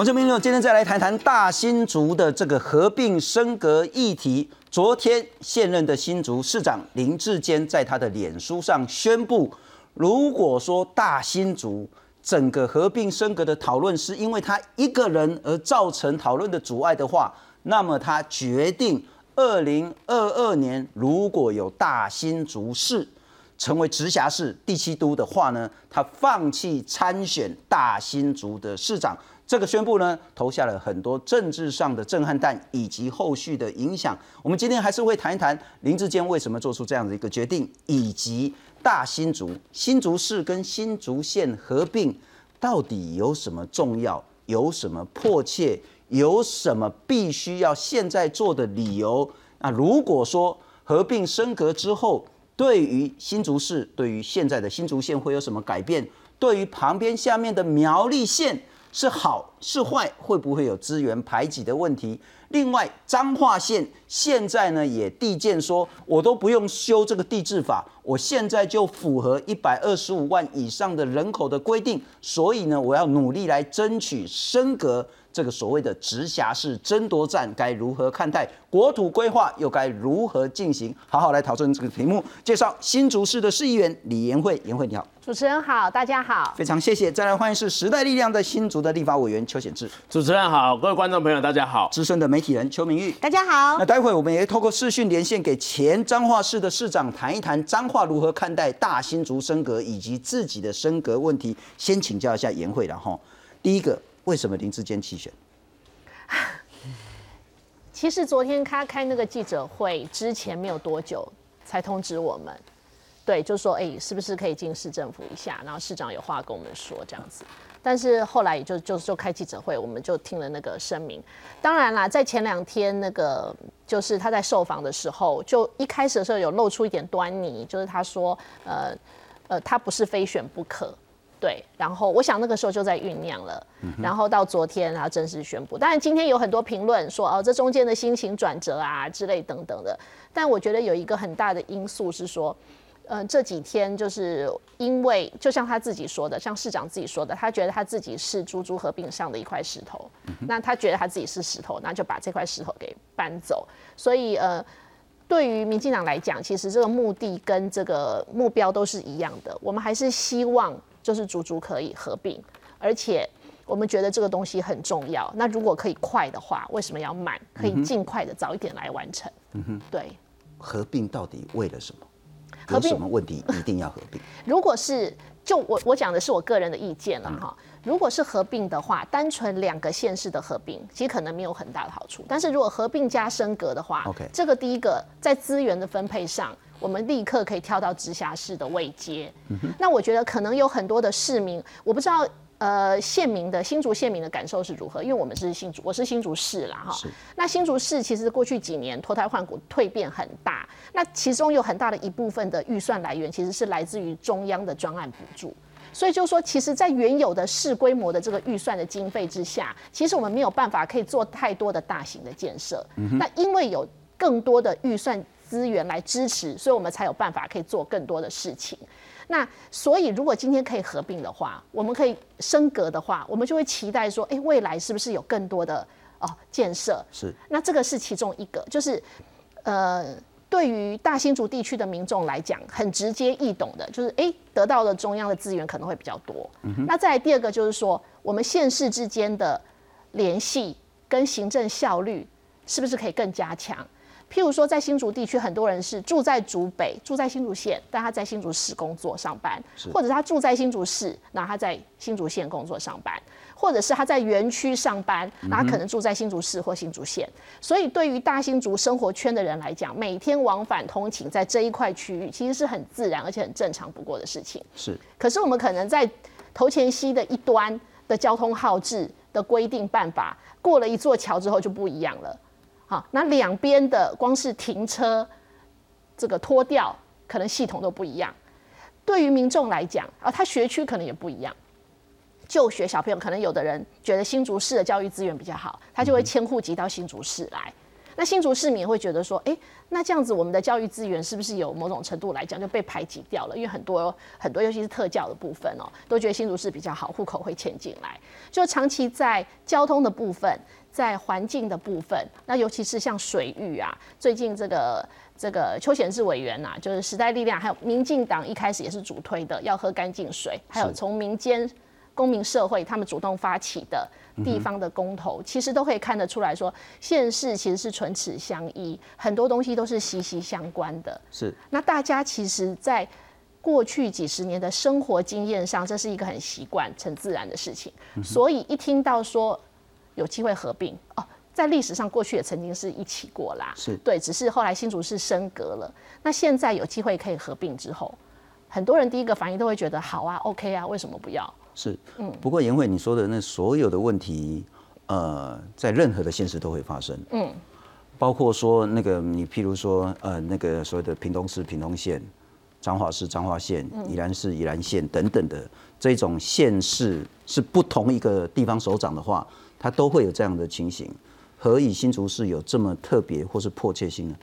黄志明，今天再来谈谈大新竹的这个合并升格议题。昨天现任的新竹市长林志坚在他的脸书上宣布，如果说大新竹整个合并升格的讨论是因为他一个人而造成讨论的阻碍的话，那么他决定二零二二年如果有大新竹市成为直辖市第七都的话呢，他放弃参选大新竹的市长。这个宣布呢，投下了很多政治上的震撼弹，以及后续的影响。我们今天还是会谈一谈林志坚为什么做出这样的一个决定，以及大新竹、新竹市跟新竹县合并到底有什么重要，有什么迫切，有什么必须要现在做的理由？那如果说合并升格之后，对于新竹市，对于现在的新竹县会有什么改变？对于旁边下面的苗栗县？是好是坏，会不会有资源排挤的问题？另外，彰化县现在呢也递建说，我都不用修这个地质法，我现在就符合一百二十五万以上的人口的规定，所以呢，我要努力来争取升格。这个所谓的直辖市争夺战该如何看待？国土规划又该如何进行？好好来讨论这个题目。介绍新竹市的市议员李延慧，延慧你好，主持人好，大家好，非常谢谢。再来欢迎是时代力量的新竹的立法委员邱显志，主持人好，各位观众朋友大家好，资深的媒体人邱明玉，大家好。那待会我们也透过视讯连线给前彰化市的市长谈一谈彰化如何看待大新竹升格以及自己的升格问题。先请教一下延慧，然后第一个。为什么林志坚弃选？其实昨天他开那个记者会之前没有多久，才通知我们，对，就说哎，是不是可以进市政府一下？然后市长有话跟我们说这样子。但是后来也就就就开记者会，我们就听了那个声明。当然啦，在前两天那个就是他在受访的时候，就一开始的时候有露出一点端倪，就是他说呃呃，他不是非选不可。对，然后我想那个时候就在酝酿了，然后到昨天然后正式宣布。当然今天有很多评论说哦，这中间的心情转折啊之类等等的。但我觉得有一个很大的因素是说，嗯，这几天就是因为就像他自己说的，像市长自己说的，他觉得他自己是猪猪合并上的一块石头，那他觉得他自己是石头，那就把这块石头给搬走。所以呃，对于民进党来讲，其实这个目的跟这个目标都是一样的，我们还是希望。就是足足可以合并，而且我们觉得这个东西很重要。那如果可以快的话，为什么要慢？可以尽快的早一点来完成。嗯哼，对。合并到底为了什么？有什么问题一定要合并？如果是就我我讲的是我个人的意见了哈。如果是合并的话，单纯两个县市的合并，其实可能没有很大的好处。但是如果合并加升格的话，OK，这个第一个在资源的分配上。我们立刻可以跳到直辖市的位阶，那我觉得可能有很多的市民，我不知道呃县民的新竹县民的感受是如何，因为我们是新竹，我是新竹市啦哈。那新竹市其实过去几年脱胎换骨，蜕变很大，那其中有很大的一部分的预算来源其实是来自于中央的专案补助，所以就说其实，在原有的市规模的这个预算的经费之下，其实我们没有办法可以做太多的大型的建设。那因为有更多的预算。资源来支持，所以我们才有办法可以做更多的事情。那所以，如果今天可以合并的话，我们可以升格的话，我们就会期待说，哎，未来是不是有更多的哦建设？是。那这个是其中一个，就是呃，对于大新竹地区的民众来讲，很直接易懂的，就是哎，得到的中央的资源可能会比较多。那再来第二个就是说，我们县市之间的联系跟行政效率是不是可以更加强？譬如说，在新竹地区，很多人是住在竹北，住在新竹县，但他在新竹市工作上班，或者他住在新竹市，那他在新竹县工作上班，或者是他在园区上班，那他可能住在新竹市或新竹县。所以，对于大新竹生活圈的人来讲，每天往返通勤在这一块区域，其实是很自然而且很正常不过的事情。是。可是，我们可能在头前溪的一端的交通号志的规定办法，过了一座桥之后就不一样了。好，那两边的光是停车，这个拖掉可能系统都不一样。对于民众来讲，啊，他学区可能也不一样。就学小朋友，可能有的人觉得新竹市的教育资源比较好，他就会迁户籍到新竹市来。那新竹市民会觉得说，哎，那这样子我们的教育资源是不是有某种程度来讲就被排挤掉了？因为很多很多，尤其是特教的部分哦，都觉得新竹市比较好，户口会迁进来。就长期在交通的部分，在环境的部分，那尤其是像水域啊，最近这个这个邱显志委员呐，就是时代力量还有民进党一开始也是主推的，要喝干净水，还有从民间公民社会他们主动发起的。地方的公投，其实都可以看得出来说，县市其实是唇齿相依，很多东西都是息息相关的。是。那大家其实，在过去几十年的生活经验上，这是一个很习惯、很自然的事情。所以一听到说有机会合并，哦，在历史上过去也曾经是一起过啦。是对，只是后来新竹市升格了。那现在有机会可以合并之后，很多人第一个反应都会觉得好啊，OK 啊，为什么不要？是，嗯，不过颜慧你说的那所有的问题，呃，在任何的现实都会发生，嗯，包括说那个你譬如说，呃，那个所谓的屏东市屏东县、彰化市彰化县、宜兰市宜兰县等等的这种县市是不同一个地方首长的话，他都会有这样的情形。何以新竹市有这么特别或是迫切性呢？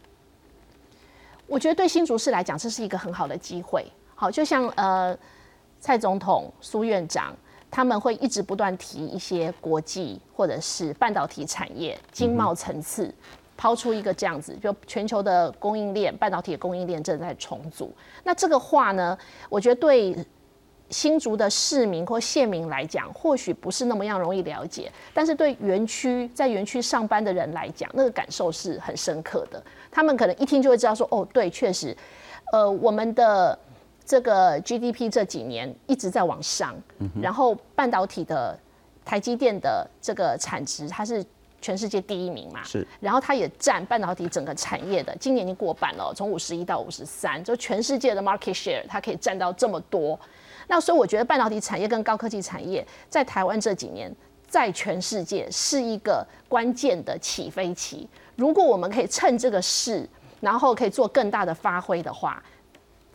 我觉得对新竹市来讲，这是一个很好的机会。好，就像呃。蔡总统、苏院长他们会一直不断提一些国际或者是半导体产业经贸层次，抛出一个这样子，就全球的供应链，半导体的供应链正在重组。那这个话呢，我觉得对新竹的市民或县民来讲，或许不是那么样容易了解，但是对园区在园区上班的人来讲，那个感受是很深刻的。他们可能一听就会知道说，哦，对，确实，呃，我们的。这个 GDP 这几年一直在往上，然后半导体的台积电的这个产值，它是全世界第一名嘛？是。然后它也占半导体整个产业的，今年已经过半了，从五十一到五十三，就全世界的 market share，它可以占到这么多。那所以我觉得半导体产业跟高科技产业在台湾这几年，在全世界是一个关键的起飞期。如果我们可以趁这个势，然后可以做更大的发挥的话。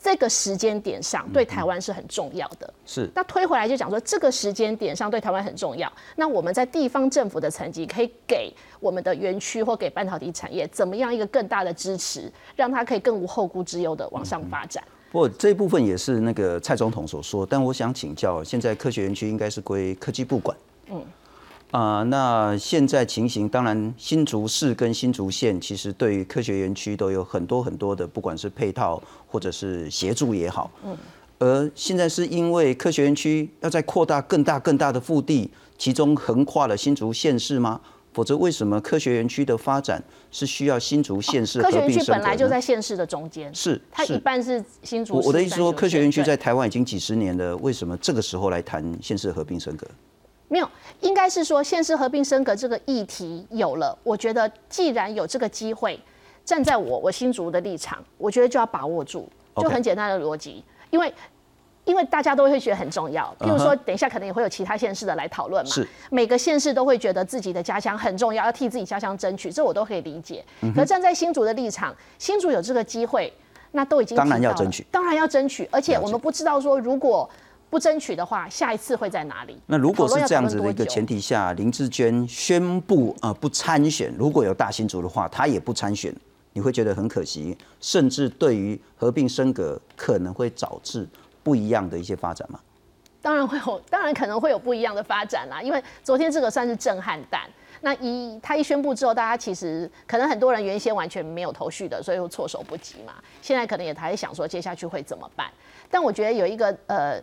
这个时间点上对台湾是很重要的。是。那推回来就讲说，这个时间点上对台湾很重要。那我们在地方政府的层级，可以给我们的园区或给半导体产业怎么样一个更大的支持，让它可以更无后顾之忧的往上发展。不过这一部分也是那个蔡总统所说，但我想请教，现在科学园区应该是归科技部管。嗯。啊，那现在情形当然，新竹市跟新竹县其实对于科学园区都有很多很多的，不管是配套或者是协助也好。嗯。而现在是因为科学园区要再扩大更大更大的腹地，其中横跨了新竹县市吗？否则为什么科学园区的发展是需要新竹县市？科学园区本来就在县市的中间。是。它一半是新竹。我的意思说，科学园区在台湾已经几十年了，为什么这个时候来谈县市合并升格？没有，应该是说县市合并升格这个议题有了。我觉得既然有这个机会，站在我我新竹的立场，我觉得就要把握住，就很简单的逻辑。因为因为大家都会觉得很重要。譬如说，等一下可能也会有其他县市的来讨论嘛。是。每个县市都会觉得自己的家乡很重要，要替自己家乡争取，这我都可以理解。可站在新竹的立场，新竹有这个机会，那都已经当然要争取，当然要争取。而且我们不知道说如果。不争取的话，下一次会在哪里？那如果是这样子的一个前提下，林志娟宣布呃不参选，如果有大新竹的话，她也不参选，你会觉得很可惜，甚至对于合并升格可能会导致不一样的一些发展吗？当然会有，当然可能会有不一样的发展啦。因为昨天这个算是震撼弹，那一他一宣布之后，大家其实可能很多人原先完全没有头绪的，所以又措手不及嘛。现在可能也还在想说接下去会怎么办。但我觉得有一个呃。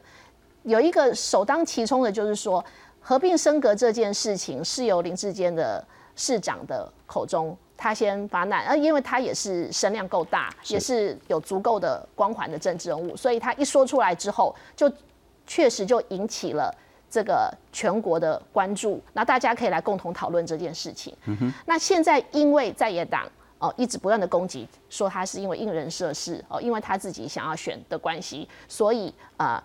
有一个首当其冲的，就是说合并升格这件事情是由林志坚的市长的口中，他先发难，而因为他也是声量够大，也是有足够的光环的政治人物，所以他一说出来之后，就确实就引起了这个全国的关注，那大家可以来共同讨论这件事情。那现在因为在野党哦一直不断的攻击，说他是因为因人设事哦，因为他自己想要选的关系，所以啊。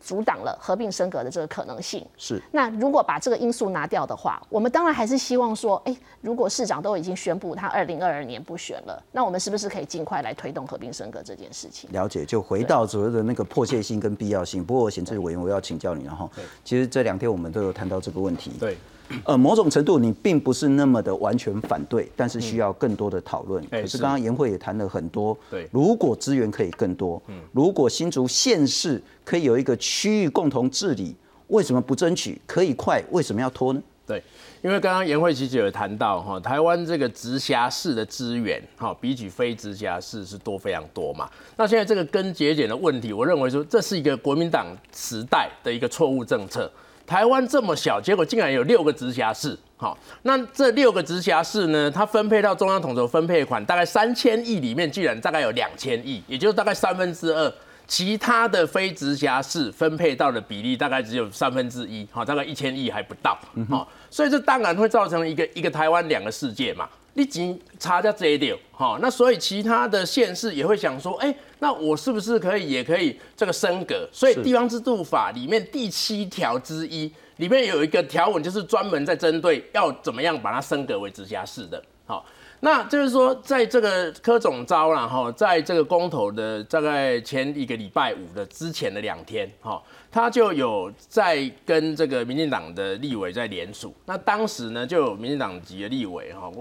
阻挡了合并升格的这个可能性。是。那如果把这个因素拿掉的话，我们当然还是希望说，哎，如果市长都已经宣布他二零二二年不选了，那我们是不是可以尽快来推动合并升格这件事情？了解，就回到所谓的那个迫切性跟必要性。不过，贤政委员，我要请教你，然后，其实这两天我们都有谈到这个问题。对。呃，某种程度你并不是那么的完全反对，但是需要更多的讨论。可是刚刚颜慧也谈了很多，对如果资源可以更多，嗯如果新竹县市可以有一个区域共同治理，为什么不争取？可以快，为什么要拖呢？对，因为刚刚颜慧琪姐有谈到哈，台湾这个直辖市的资源哈，比起非直辖市是多非常多嘛。那现在这个根节俭的问题，我认为说这是一个国民党时代的一个错误政策。台湾这么小，结果竟然有六个直辖市。好，那这六个直辖市呢，它分配到中央统筹分配款大概三千亿里面，居然大概有两千亿，也就是大概三分之二。其他的非直辖市分配到的比例大概只有三分之一，好，大概一千亿还不到，好，所以这当然会造成一个一个台湾两个世界嘛。你仅差在这一点，好，那所以其他的县市也会想说，哎、那我是不是可以也可以这个升格？所以地方制度法里面第七条之一里面有一个条文，就是专门在针对要怎么样把它升格为直辖市的，好。那就是说，在这个柯总招了，哈，在这个公投的大概前一个礼拜五的之前的两天，哈，他就有在跟这个民进党的立委在联署。那当时呢，就有民进党籍的立委哈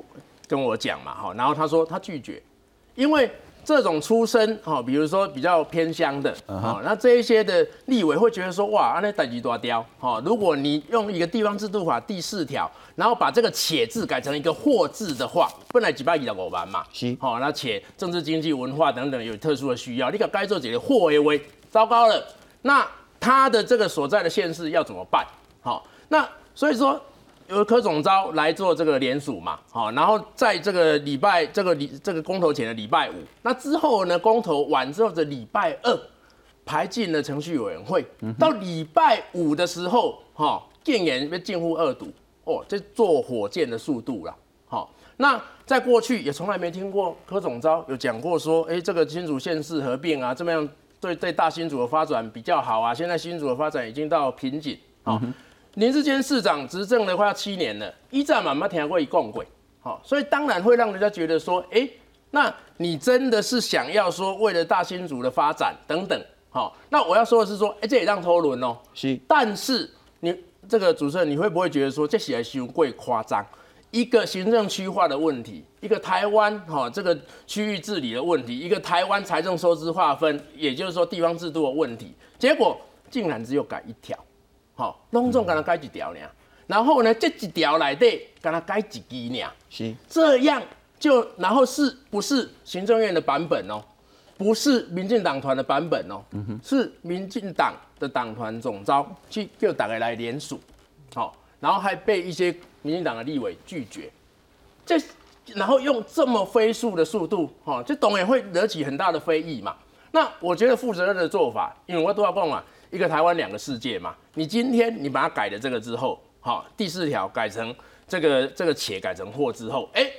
跟我讲嘛，哈，然后他说他拒绝，因为这种出身哈，比如说比较偏乡的，啊，那这一些的立委会觉得说，哇，那等级多刁，哈，如果你用一个地方制度法第四条，然后把这个且字改成一个或字的话，本来几百亿的五万嘛，是好，那且政治经济文化等等有特殊的需要，你可该做几个或为为，糟糕了，那他的这个所在的县市要怎么办？好，那所以说。由柯总召来做这个联署嘛，好，然后在这个礼拜这个礼这个公投前的礼拜五，那之后呢，公投完之后的礼拜二排进了程序委员会，到礼拜五的时候，哈，建言被近乎二堵，哦，这坐火箭的速度啦，好，那在过去也从来没听过柯总召有讲过说，哎，这个新竹县市合并啊，这么样对对大新竹的发展比较好啊，现在新竹的发展已经到瓶颈，好。林志坚市长执政的快要七年了，一战慢慢听过一共轨，好，所以当然会让人家觉得说，哎、那你真的是想要说为了大新竹的发展等等，好，那我要说的是说，哎、这也让偷轮哦，是。但是你这个主持人，你会不会觉得说这写来修贵夸张？一个行政区划的问题，一个台湾哈、这个区域治理的问题，一个台湾财政收支划分，也就是说地方制度的问题，结果竟然只有改一条，好、拢总跟他改一条呢。然后呢，这一条来底跟他改一支呢，是。这样就然后是不是行政院的版本哦？不是民进党团的版本哦，是民进党的党团总招去叫大家来联署，好、然后还被一些民进党的立委拒绝，这然后用这么飞速的速度，哈、这董也会惹起很大的非议嘛。那我觉得负责任的做法，因为我都要讲嘛，一个台湾两个世界嘛。你今天你把它改了这个之后，好、第四条改成这个这个且改成或之后，哎、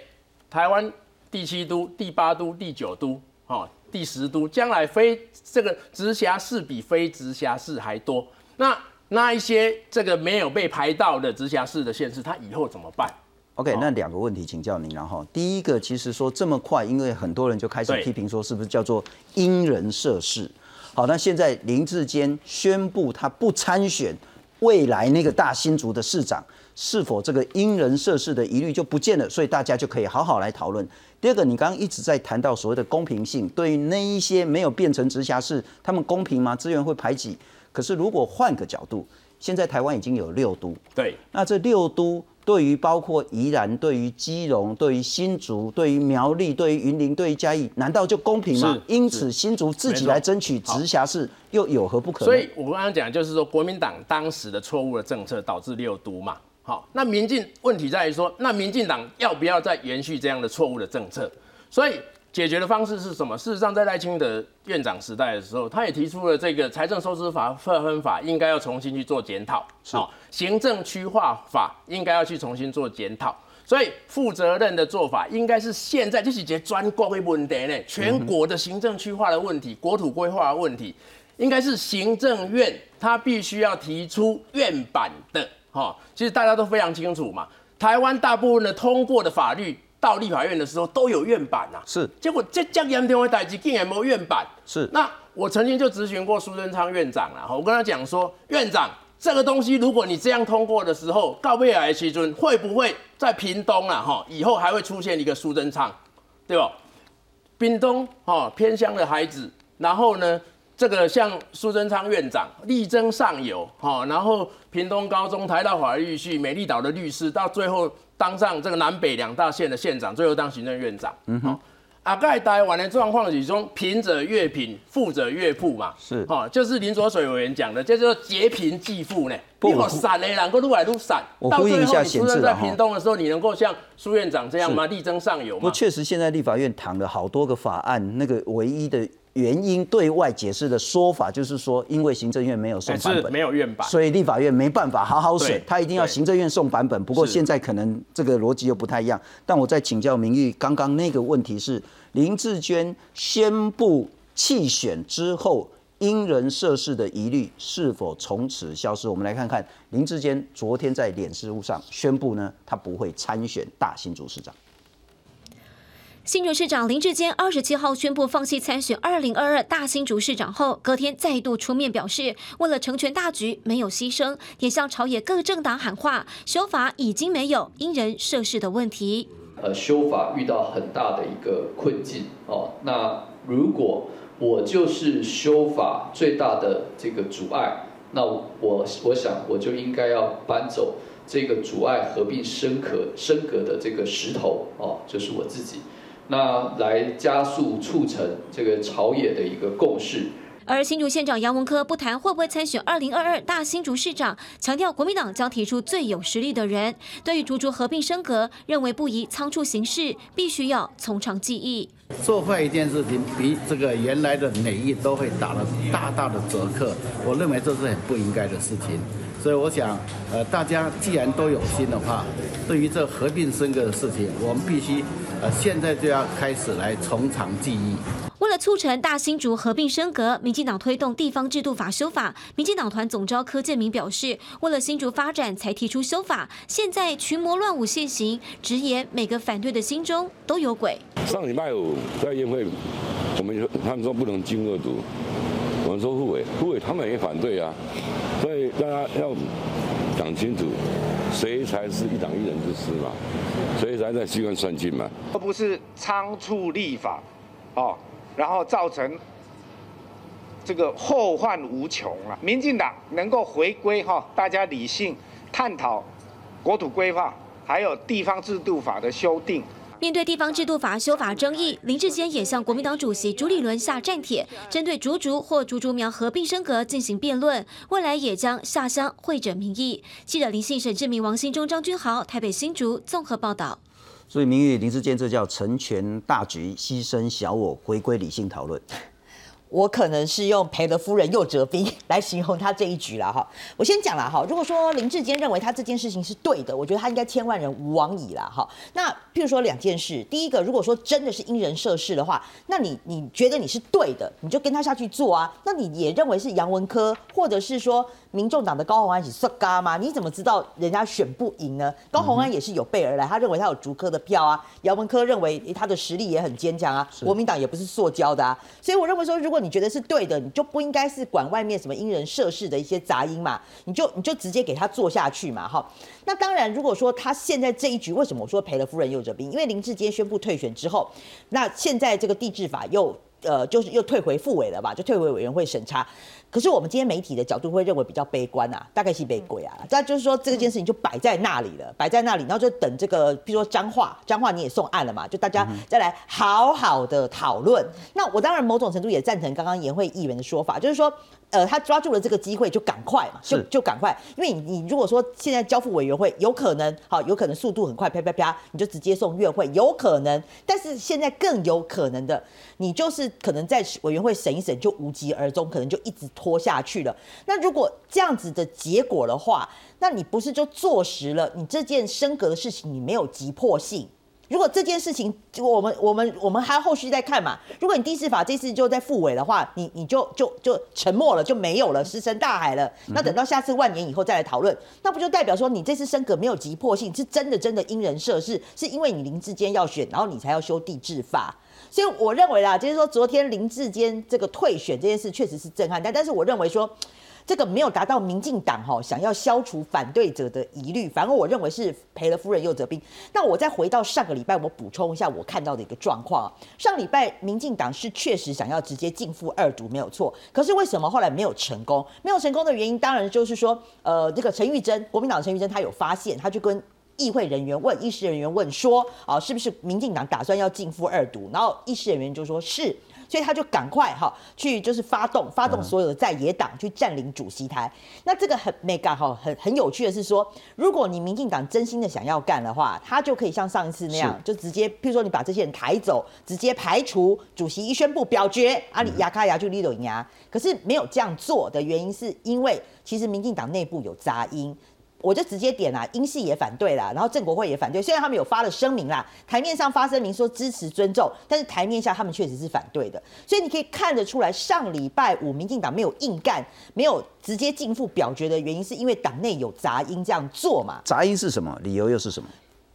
台湾第七都、第八都、第九都，好，第十都，将来非这个直辖市比非直辖市还多。那那一些这个没有被排到的直辖市的县市，它以后怎么办？OK，那两个问题请教您，然后第一个其实说这么快，因为很多人就开始批评说是不是叫做因人设事。好，那现在林志坚宣布他不参选未来那个大新竹的市长，是否这个因人设事的疑虑就不见了？所以大家就可以好好来讨论。第二个，你刚刚一直在谈到所谓的公平性，对于那一些没有变成直辖市，他们公平吗？资源会排挤？可是如果换个角度，现在台湾已经有六都，对，那这六都对于包括宜兰、对于基隆、对于新竹、对于苗栗、对于云林、对于嘉义，难道就公平吗？因此新竹自己来争取直辖市，又有何不可？所以我刚刚讲就是说，国民党当时的错误的政策导致六都嘛。好，那民进问题在于说，那民进党要不要再延续这样的错误的政策？所以解决的方式是什么？事实上，在赖清德院长时代的时候，他也提出了这个财政收支法划分法应该要重新去做检讨，好，行政区划法应该要去重新做检讨。所以负责任的做法应该是现在这是一个全国的问题呢，全国的行政区划的问题、国土规划的问题，应该是行政院他必须要提出院版的，哈，其实大家都非常清楚嘛，台湾大部分的通过的法律到立法院的时候都有院版啊，是结果这这样严重的代志竟然没有院版，是那我曾经就咨询过苏贞昌院长了，我跟他讲说，院长这个东西如果你这样通过的时候，告贝尔西尊会不会在屏东啊？哈，以后还会出现一个苏贞昌，对吧？屏东哈偏乡的孩子，然后呢，这个像苏贞昌院长力争上游，哈，然后屏东高中、台大法律系、美丽岛的律师，到最后当上这个南北两大县的县长，最后当行政院长，嗯哼。啊，盖台湾的状况其中，贫者越贫，富者越富嘛。是，哈，就是林卓水委员讲的，叫做劫贫济富呢。不好散的，两个路来路散。我呼应一下，显示在屏东的时候，你能够像苏院长这样吗？力争上游吗？不，确实现在立法院躺了好多个法案，那个唯一的。原因对外解释的说法就是说，因为行政院没有送版本，没有院版，所以立法院没办法好好审，他一定要行政院送版本。不过现在可能这个逻辑又不太一样。但我在请教明玉，刚刚那个问题是林志娟宣布弃选之后，因人设事的疑虑是否从此消失？我们来看看林志坚昨天在脸书上宣布呢，他不会参选大新竹市长。新竹市长林志坚二十七号宣布放弃参选二零二二大新竹市长后，隔天再度出面表示，为了成全大局，没有牺牲，也向朝野各政党喊话，修法已经没有因人设事的问题。呃，修法遇到很大的一个困境哦。那如果我就是修法最大的这个阻碍，那我我想我就应该要搬走这个阻碍合并升格升格的这个石头哦，就是我自己。那来加速促成这个朝野的一个共识。而新竹县长杨文科不谈会不会参选二零二二大新竹市长，强调国民党将提出最有实力的人。对于竹竹合并升格，认为不宜仓促行事，必须要从长计议。做坏一件事情，比这个原来的美意都会打了大大的折扣。我认为这是很不应该的事情。所以我想，呃，大家既然都有心的话，对于这合并升格的事情，我们必须，呃，现在就要开始来从长计议。为了促成大新竹合并升格，民进党推动地方制度法修法。民进党团总召柯建明表示，为了新竹发展才提出修法，现在群魔乱舞现行，直言每个反对的心中都有鬼。上礼拜五在宴会，我们他们说不能经恶毒。我们说护卫，护卫他们也反对啊，所以大家要讲清楚，谁才是一党一人之师嘛？谁才在机关算尽嘛？而不是仓促立法，哦，然后造成这个后患无穷了。民进党能够回归哈，大家理性探讨国土规划，还有地方制度法的修订。面对地方制度法修法争议，林志坚也向国民党主席朱立伦下战帖，针对竹竹或竹竹苗合并升格进行辩论，未来也将下乡会诊民意。记者林信、沈志明、王新忠、张君豪，台北新竹综合报道。所以，名誉林志坚这叫成全大局，牺牲小我，回归理性讨论。我可能是用赔了夫人又折兵 来形容他这一局了哈。我先讲了哈，如果说林志坚认为他这件事情是对的，我觉得他应该千万人无往矣了哈。那譬如说两件事，第一个，如果说真的是因人设事的话，那你你觉得你是对的，你就跟他下去做啊。那你也认为是杨文科，或者是说。民众党的高虹安是说嘎吗？你怎么知道人家选不赢呢？高虹安也是有备而来，他认为他有竹科的票啊。姚文科认为他的实力也很坚强啊。国民党也不是塑胶的啊。所以我认为说，如果你觉得是对的，你就不应该是管外面什么因人设事的一些杂音嘛，你就你就直接给他做下去嘛，哈。那当然，如果说他现在这一局为什么我说赔了夫人又折兵？因为林志坚宣布退选之后，那现在这个地质法又呃就是又退回复委了吧？就退回委员会审查。可是我们今天媒体的角度会认为比较悲观啊，大概是悲观啊。那就是说这件事情就摆在那里了，摆在那里，然后就等这个，比如说彰化，彰化你也送案了嘛，就大家再来好好的讨论。那我当然某种程度也赞成刚刚颜会议员的说法，就是说。呃，他抓住了这个机会就赶快嘛，就就赶快，因为你你如果说现在交付委员会有可能，好有可能速度很快，啪啪啪，你就直接送院会，有可能，但是现在更有可能的，你就是可能在委员会审一审就无疾而终，可能就一直拖下去了。那如果这样子的结果的话，那你不是就坐实了你这件升格的事情你没有急迫性？如果这件事情，我们我们我们还后续再看嘛。如果你第四法这次就在复委的话，你你就就就沉默了，就没有了，石沉大海了。那等到下次万年以后再来讨论，那不就代表说你这次升格没有急迫性，是真的真的因人设事，是因为你林志坚要选，然后你才要修地质法。所以我认为啦，就是说昨天林志坚这个退选这件事确实是震撼，但但是我认为说。这个没有达到民进党哈想要消除反对者的疑虑，反而我认为是赔了夫人又折兵。那我再回到上个礼拜，我补充一下我看到的一个状况。上礼拜民进党是确实想要直接进赴二读，没有错。可是为什么后来没有成功？没有成功的原因，当然就是说，呃，这个陈玉珍，国民党陈玉珍，他有发现，他就跟。议会人员问议事人员问说，啊，是不是民进党打算要进赴二读？然后议事人员就说是，所以他就赶快哈去就是发动发动所有的在野党去占领主席台。那这个很没干哈，很很有趣的是说，如果你民进党真心的想要干的话，他就可以像上一次那样，就直接譬如说你把这些人抬走，直接排除主席一宣布表决，阿里牙卡牙就立抖牙。可是没有这样做的原因，是因为其实民进党内部有杂音。我就直接点啦，英系也反对啦，然后郑国会也反对。虽然他们有发了声明啦，台面上发声明说支持尊重，但是台面下他们确实是反对的。所以你可以看得出来，上礼拜五民进党没有硬干，没有直接进赴表决的原因，是因为党内有杂音这样做嘛？杂音是什么？理由又是什么？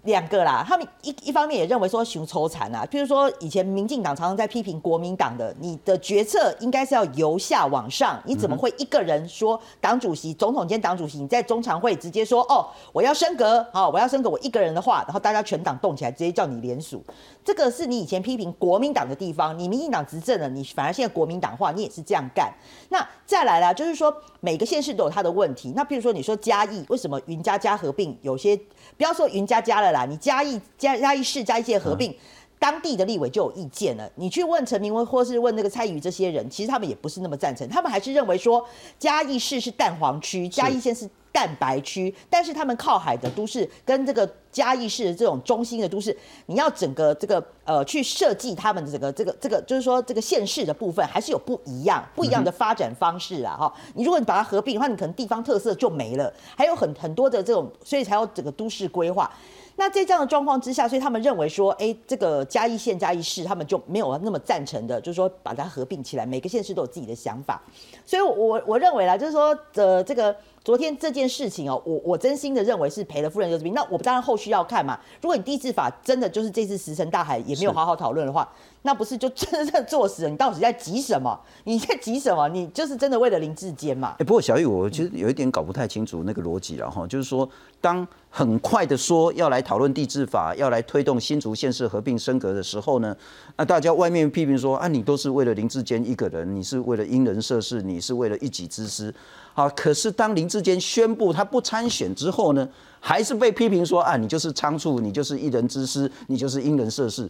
两个啦，他们一一方面也认为说熊抽残啊，譬如说以前民进党常常在批评国民党的，你的决策应该是要由下往上，你怎么会一个人说党主席、总统兼党主席，你在中常会直接说哦，我要升格，好，我要升格，我一个人的话，然后大家全党动起来，直接叫你联署，这个是你以前批评国民党的地方，你民进党执政了，你反而现在国民党化，你也是这样干。那再来啦，就是说每个县市都有它的问题，那譬如说你说嘉义为什么云嘉嘉合并有些？不要说云嘉嘉了啦，你嘉义嘉嘉义市嘉义县合并，当地的立委就有意见了。你去问陈明威，或是问那个蔡宇这些人，其实他们也不是那么赞成，他们还是认为说嘉义市是蛋黄区，嘉义县是蛋白区。但是他们靠海的都市跟这个嘉义市的这种中心的都市，你要整个这个呃去设计他们的这个这个这个，就是说这个县市的部分还是有不一样不一样的发展方式啊哈。你如果你把它合并的话，你可能地方特色就没了，还有很很多的这种，所以才有整个都市规划。那在这样的状况之下，所以他们认为说，哎，这个嘉义县嘉义市，他们就没有那么赞成的，就是说把它合并起来，每个县市都有自己的想法。所以，我我认为啦，就是说，呃，这个昨天这件事情哦，我我真心的认为是赔了夫人又折兵。那我当然后续要看嘛。如果你地质法真的就是这次石沉大海，也没有好好讨论的话，那不是就真正作死了？你到底在急什么？你在急什么？你就是真的为了林志坚嘛？哎，不过小玉，我其实有一点搞不太清楚那个逻辑了哈，就是说，当很快的说要来讨论地质法，要来推动新竹县市合并升格的时候呢，那大家外面批评说啊，你都是为了林志坚一个人，你是为了因人设事，你是为了一己之私。好，可是当林志坚宣布他不参选之后呢，还是被批评说啊，你就是仓促，你就是一人之私，你就是因人设事。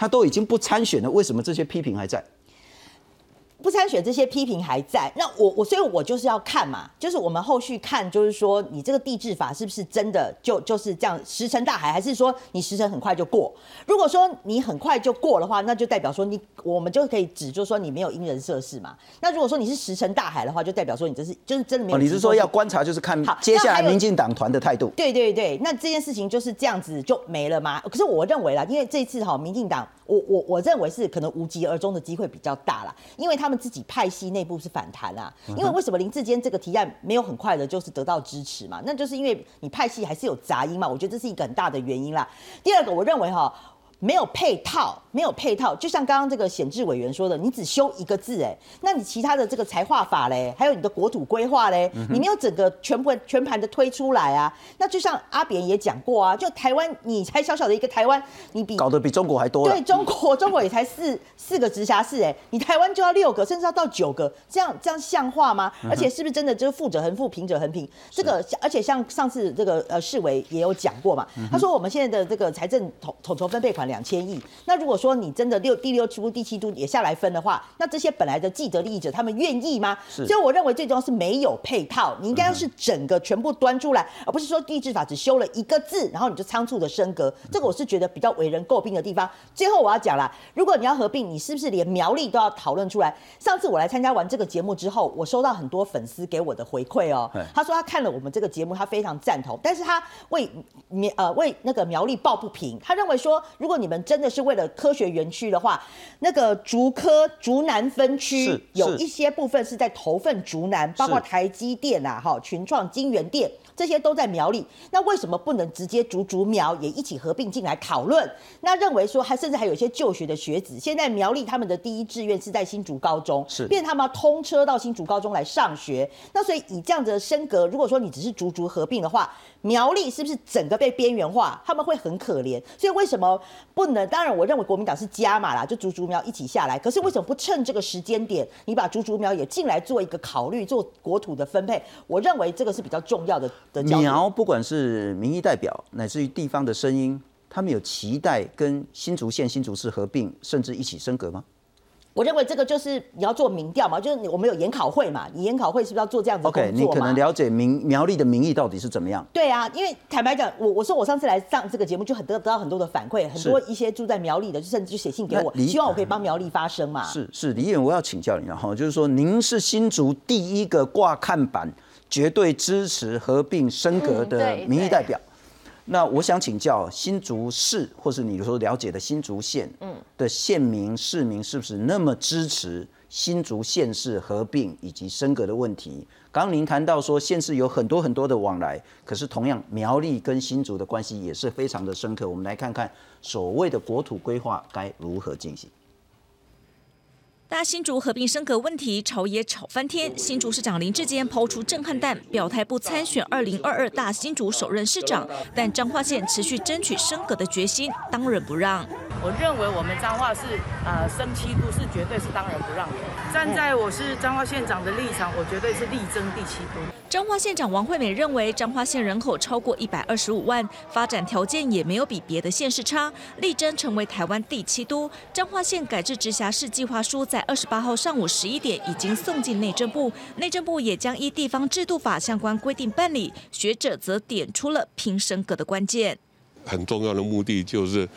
他都已经不参选了，为什么这些批评还在？不参选这些批评还在，那我我所以，我就是要看嘛，就是我们后续看，就是说你这个地质法是不是真的就就是这样石沉大海，还是说你石沉很快就过？如果说你很快就过的话，那就代表说你我们就可以指，就是说你没有因人设事嘛。那如果说你是石沉大海的话，就代表说你这是就是真的没有。你是说要观察，就是看接下来民进党团的态度？对对对，那这件事情就是这样子就没了吗？可是我认为啦，因为这次哈，民进党。我我我认为是可能无疾而终的机会比较大啦，因为他们自己派系内部是反弹啊。因为为什么林志坚这个提案没有很快的，就是得到支持嘛？那就是因为你派系还是有杂音嘛。我觉得这是一个很大的原因啦。第二个，我认为哈。没有配套，没有配套，就像刚刚这个显智委员说的，你只修一个字，哎，那你其他的这个财划法嘞，还有你的国土规划嘞，你没有整个全部全盘的推出来啊？那就像阿扁也讲过啊，就台湾你才小小的一个台湾，你比搞得比中国还多，对，中国中国也才四四个直辖市，哎，你台湾就要六个，甚至要到九个，这样这样像话吗？而且是不是真的就是富者恒富，贫者恒贫？这个而且像上次这个呃市委也有讲过嘛，他说我们现在的这个财政统统筹分配款。两千亿，那如果说你真的六第六区、第七都也下来分的话，那这些本来的既得利益者，他们愿意吗？所以我认为最重要是没有配套，你应该要是整个全部端出来，而不是说地质法只修了一个字，然后你就仓促的升格，这个我是觉得比较为人诟病的地方。最后我要讲了，如果你要合并，你是不是连苗栗都要讨论出来？上次我来参加完这个节目之后，我收到很多粉丝给我的回馈哦，他说他看了我们这个节目，他非常赞同，但是他为苗呃为那个苗栗抱不平，他认为说如果你们真的是为了科学园区的话，那个竹科竹南分区有一些部分是在投份竹南，包括台积电啊、哈群创、金源店。这些都在苗栗，那为什么不能直接竹竹苗也一起合并进来讨论？那认为说还甚至还有一些就学的学子，现在苗栗他们的第一志愿是在新竹高中，是变他们要通车到新竹高中来上学。那所以以这样子的升格，如果说你只是竹竹合并的话，苗栗是不是整个被边缘化？他们会很可怜。所以为什么不能？当然，我认为国民党是加码啦，就竹竹苗一起下来。可是为什么不趁这个时间点，你把竹竹苗也进来做一个考虑，做国土的分配？我认为这个是比较重要的的。苗不管是民意代表乃至于地方的声音，他们有期待跟新竹县、新竹市合并，甚至一起升格吗我认为这个就是你要做民调嘛，就是我们有研考会嘛，你研考会是不是要做这样子？OK，作嘛你可能了解民苗栗的民意到底是怎么样。对啊，因为坦白讲，我我说我上次来上这个节目就很得得到很多的反馈，很多一些住在苗栗的，就甚至就写信给我希望我可以帮苗栗发声嘛。是是，李议员，我要请教你了哈，就是说您是新竹第一个挂看板绝对支持合并升格的民意代表。那我想请教新竹市，或是你所了解的新竹县，嗯，的县民市民是不是那么支持新竹县市合并以及升格的问题？刚刚您谈到说县市有很多很多的往来，可是同样苗栗跟新竹的关系也是非常的深刻。我们来看看所谓的国土规划该如何进行。大新竹合并升格问题，朝野吵翻天。新竹市长林志坚抛出震撼弹，表态不参选二零二二大新竹首任市长，但彰化县持续争取升格的决心，当仁不让。我认为我们彰化是呃升七都是绝对是当仁不让的。站在我是彰化县长的立场，我绝对是力争第七都。彰化县长王惠美认为，彰化县人口超过一百二十五万，发展条件也没有比别的县市差，力争成为台湾第七都。彰化县改制直辖市计划书在二十八号上午十一点已经送进内政部，内政部也将依地方制度法相关规定办理。学者则点出了拼升格的关键。很重要的目的就是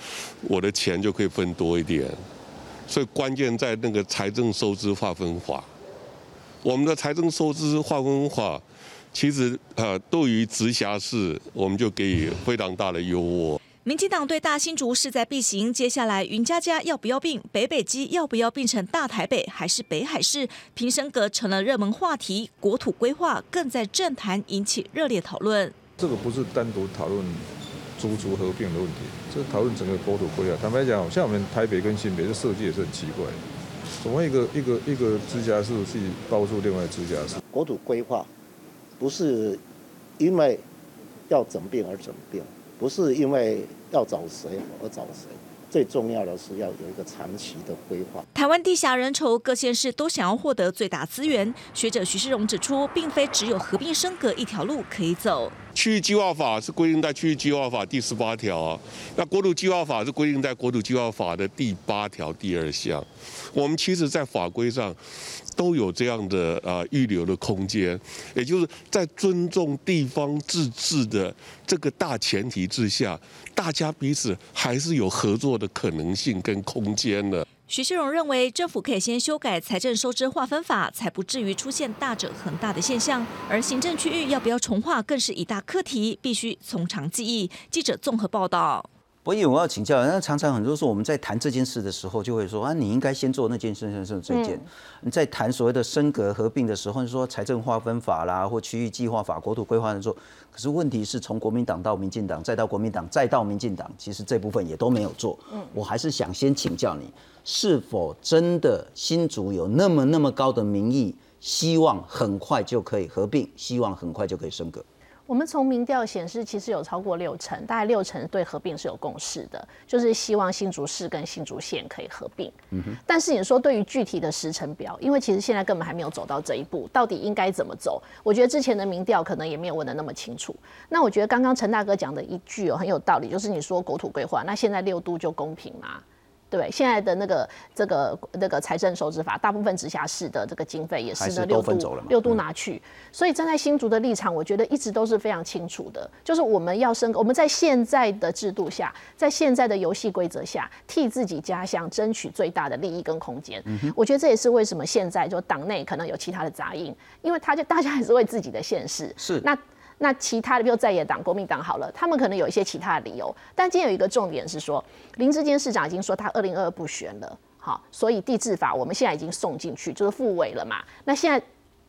我的钱就可以分多一点，所以关键在那个财政收支划分法。我们的财政收支划分法，其实呃对于直辖市，我们就给予非常大的优渥。民进党对大新竹势在必行，接下来云嘉嘉要不要并，北北基要不要并成大台北，还是北海市，平生阁成了热门话题，国土规划更在政坛引起热烈讨论。这个不是单独讨论竹竹合并的问题，这讨论整个国土规划。坦白讲，像我们台北跟新北这设计也是很奇怪的，怎么一个一个一个直辖市是包住另外直辖市？国土规划不是因为要整并而整并，不是因为要找谁而找谁，最重要的是要有一个长期的规划。台湾地狭人稠，各县市都想要获得最大资源。学者徐世荣指出，并非只有合并升格一条路可以走。区域计划法是规定在区域计划法第十八条啊，那国土计划法是规定在国土计划法的第八条第二项。我们其实，在法规上都有这样的啊预留的空间，也就是在尊重地方自治的这个大前提之下，大家彼此还是有合作的可能性跟空间的。徐世荣认为，政府可以先修改财政收支划分法，才不至于出现大者恒大的现象。而行政区域要不要重划，更是一大课题，必须从长计议。记者综合报道。博弈，我要请教，那常常很多时候我们在谈这件事的时候，就会说啊，你应该先做那件事，先做这件。你在谈所谓的升格合并的时候，你说财政划分法啦，或区域计划法、国土规划的时候，可是问题是从国民党到民进党，再到国民党，再到民进党，其实这部分也都没有做。嗯，我还是想先请教你，是否真的新竹有那么那么高的民意，希望很快就可以合并，希望很快就可以升格？我们从民调显示，其实有超过六成，大概六成对合并是有共识的，就是希望新竹市跟新竹县可以合并。嗯哼。但是你说对于具体的时程表，因为其实现在根本还没有走到这一步，到底应该怎么走？我觉得之前的民调可能也没有问的那么清楚。那我觉得刚刚陈大哥讲的一句哦很有道理，就是你说国土规划，那现在六都就公平吗？对，现在的那个这个那个财政收支法，大部分直辖市的这个经费也是呢六度六度拿去，所以站在新竹的立场，我觉得一直都是非常清楚的，就是我们要升，我们在现在的制度下，在现在的游戏规则下，替自己家乡争取最大的利益跟空间。我觉得这也是为什么现在就党内可能有其他的杂音，因为他就大家还是为自己的县市是那。那其他的，比如在野党、国民党好了，他们可能有一些其他的理由。但今天有一个重点是说，林志坚市长已经说他二零二二不选了，好，所以地质法我们现在已经送进去，就是复委了嘛。那现在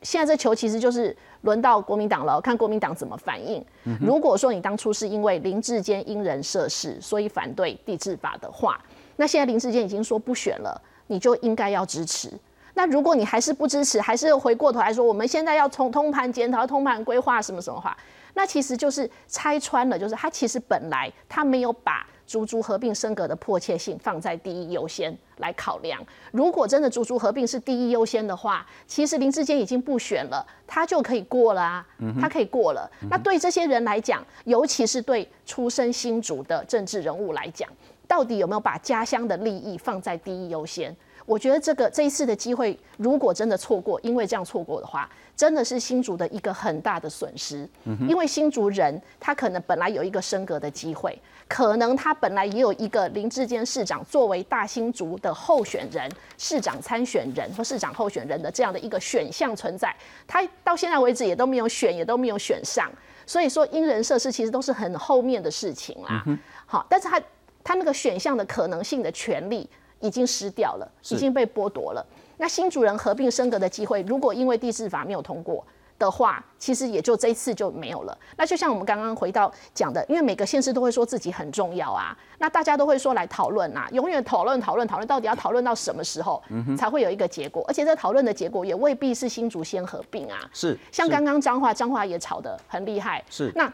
现在这球其实就是轮到国民党了，看国民党怎么反应。如果说你当初是因为林志坚因人设事，所以反对地质法的话，那现在林志坚已经说不选了，你就应该要支持。那如果你还是不支持，还是回过头来说，我们现在要从通盘检讨、通盘规划什么什么话，那其实就是拆穿了，就是他其实本来他没有把竹竹合并升格的迫切性放在第一优先来考量。如果真的竹竹合并是第一优先的话，其实林志坚已经不选了，他就可以过了啊，他可以过了。那对这些人来讲，尤其是对出身新竹的政治人物来讲，到底有没有把家乡的利益放在第一优先？我觉得这个这一次的机会，如果真的错过，因为这样错过的话，真的是新竹的一个很大的损失。因为新竹人他可能本来有一个升格的机会，可能他本来也有一个林志坚市长作为大新竹的候选人、市长参选人或市长候选人的这样的一个选项存在，他到现在为止也都没有选，也都没有选上。所以说，因人设事其实都是很后面的事情啦。好，但是他他那个选项的可能性的权利。已经失掉了，已经被剥夺了。那新主人合并升格的机会，如果因为地质法没有通过的话，其实也就这一次就没有了。那就像我们刚刚回到讲的，因为每个县市都会说自己很重要啊，那大家都会说来讨论啊，永远讨论讨论讨论，到底要讨论到什么时候才会有一个结果？而且这讨论的结果也未必是新竹先合并啊。是，像刚刚彰化，彰化也吵得很厉害。是，那。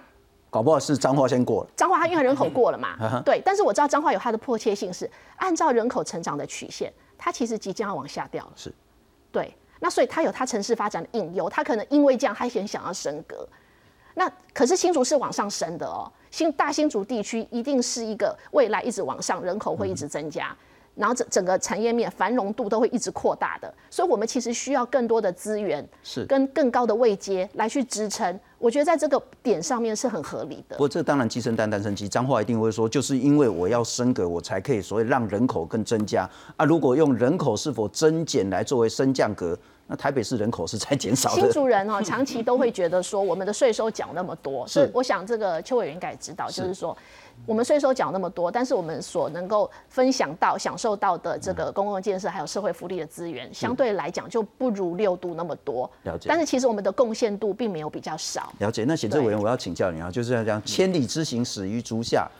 搞不好是彰化先过了，彰化它因为人口过了嘛，对。但是我知道彰化有它的迫切性，是按照人口成长的曲线，它其实即将要往下掉了。是，对。那所以它有它城市发展的隐忧，它可能因为这样，它很想要升格。那可是新竹是往上升的哦，新大新竹地区一定是一个未来一直往上，人口会一直增加。然后整整个产业面繁荣度都会一直扩大的，所以我们其实需要更多的资源，是跟更高的位阶来去支撑。我觉得在这个点上面是很合理的。不过这当然鸡生蛋，蛋生鸡，脏话一定会说，就是因为我要升格，我才可以所谓让人口更增加啊。如果用人口是否增减来作为升降格，那台北市人口是在减少的。新竹人哦，长期都会觉得说，我们的税收缴那么多，是我想这个邱委员应该知道，就是说。我们税收缴那么多，但是我们所能够分享到、享受到的这个公共建设还有社会福利的资源，相对来讲就不如六度那么多。了解。但是其实我们的贡献度并没有比较少。了解。那写政委员，我要请教你啊，就是要讲千里之行，始于足下。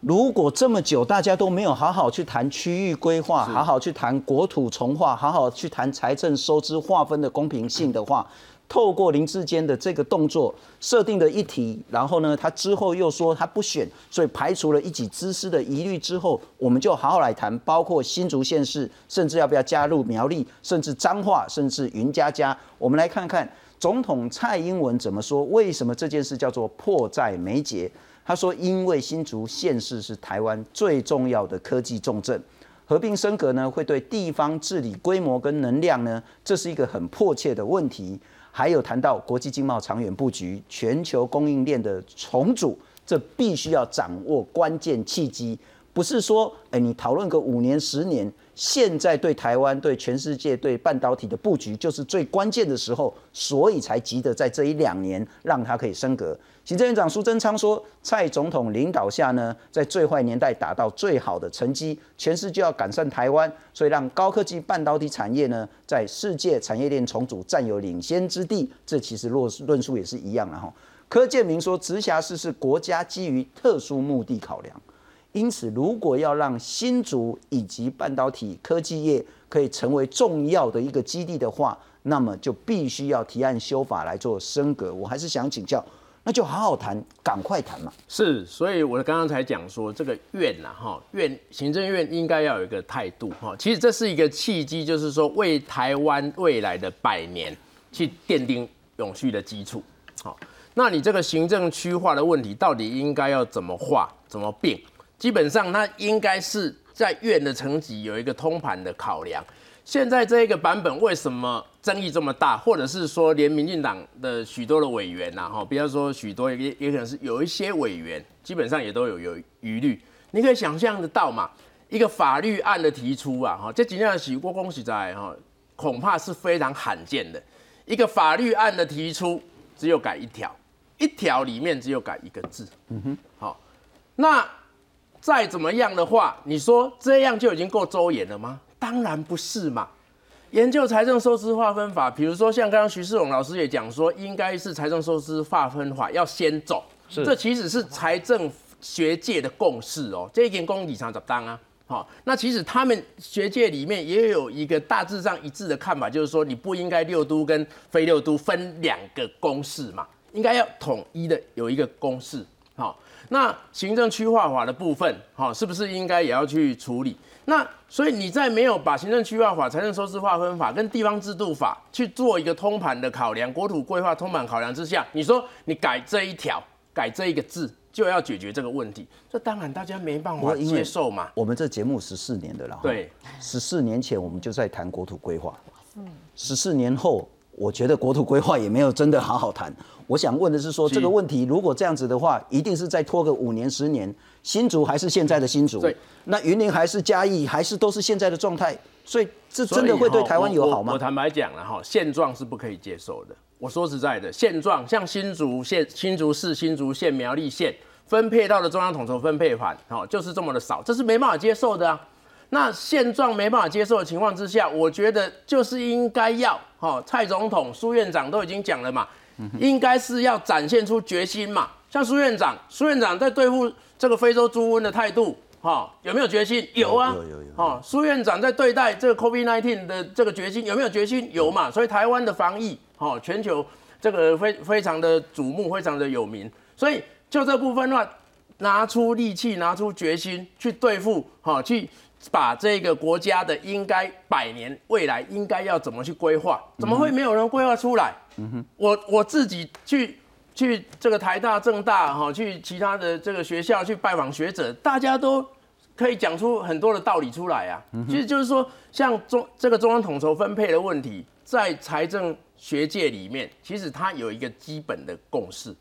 如果这么久大家都没有好好去谈区域规划，好好去谈国土重划，好好去谈财政收支划分的公平性的话。透过林志坚的这个动作设定的一题，然后呢，他之后又说他不选，所以排除了一己之私的疑虑之后，我们就好好来谈，包括新竹县市，甚至要不要加入苗栗，甚至彰化，甚至云嘉嘉，我们来看看总统蔡英文怎么说，为什么这件事叫做迫在眉睫？他说，因为新竹县市是台湾最重要的科技重镇，合并升格呢，会对地方治理规模跟能量呢，这是一个很迫切的问题。还有谈到国际经贸长远布局、全球供应链的重组，这必须要掌握关键契机，不是说，哎，你讨论个五年、十年，现在对台湾、对全世界、对半导体的布局就是最关键的时候，所以才急得在这一两年让它可以升格。行政院长苏贞昌说，蔡总统领导下呢，在最坏年代达到最好的成绩，全世界要赶上台湾，所以让高科技半导体产业呢，在世界产业链重组占有领先之地。这其实论论述也是一样的哈。柯建明说，直辖市是国家基于特殊目的考量，因此如果要让新竹以及半导体科技业可以成为重要的一个基地的话，那么就必须要提案修法来做升格。我还是想请教。那就好好谈，赶快谈嘛。是，所以我刚刚才讲说，这个院呐，哈，院行政院应该要有一个态度，哈。其实这是一个契机，就是说为台湾未来的百年去奠定永续的基础。好，那你这个行政区划的问题，到底应该要怎么划，怎么变？基本上，它应该是在院的层级有一个通盘的考量。现在这一个版本为什么争议这么大？或者是说，连民进党的许多的委员呐，哈，比方说许多也也可能是有一些委员，基本上也都有有疑虑。你可以想象得到嘛，一个法律案的提出啊，哈，这几年许过恭喜在哈，恐怕是非常罕见的。一个法律案的提出，只有改一条，一条里面只有改一个字。嗯哼，好，那再怎么样的话，你说这样就已经够周延了吗？当然不是嘛。研究财政收支划分法，比如说像刚刚徐世荣老师也讲说，应该是财政收支划分法要先走，这其实是财政学界的共识哦。这一点公理上怎么当啊？好，那其实他们学界里面也有一个大致上一致的看法，就是说你不应该六都跟非六都分两个公式嘛，应该要统一的有一个公式。好，那行政区划法的部分，好，是不是应该也要去处理？那所以你在没有把行政区划法、财政收支划分法跟地方制度法去做一个通盘的考量、国土规划通盘考量之下，你说你改这一条、改这一个字，就要解决这个问题，这当然大家没办法接受嘛。我们这节目十四年的了，对，十四年前我们就在谈国土规划，嗯，十四年后，我觉得国土规划也没有真的好好谈。我想问的是说，这个问题如果这样子的话，一定是再拖个五年、十年。新竹还是现在的新竹，那云林还是嘉义，还是都是现在的状态，所以这真的会对台湾有好吗？我坦白讲了哈，现状是不可以接受的。我说实在的，现状像新竹县、新竹市、新竹县、苗栗县分配到的中央统筹分配款，哦，就是这么的少，这是没办法接受的啊。那现状没办法接受的情况之下，我觉得就是应该要，哈，蔡总统、苏院长都已经讲了嘛，应该是要展现出决心嘛。像苏院长，苏院长在对付。这个非洲猪瘟的态度，哈，有没有决心？有啊，有有有。哈，苏院长在对待这个 COVID-19 的这个决心有没有决心？有嘛。所以台湾的防疫，哈，全球这个非非常的瞩目，非常的有名。所以就这部分的话，拿出力气，拿出决心去对付，哈，去把这个国家的应该百年未来应该要怎么去规划？怎么会没有人规划出来？嗯哼，我我自己去。去这个台大、政大哈，去其他的这个学校去拜访学者，大家都可以讲出很多的道理出来啊。其实就是说，像中这个中央统筹分配的问题，在财政学界里面，其实它有一个基本的共识，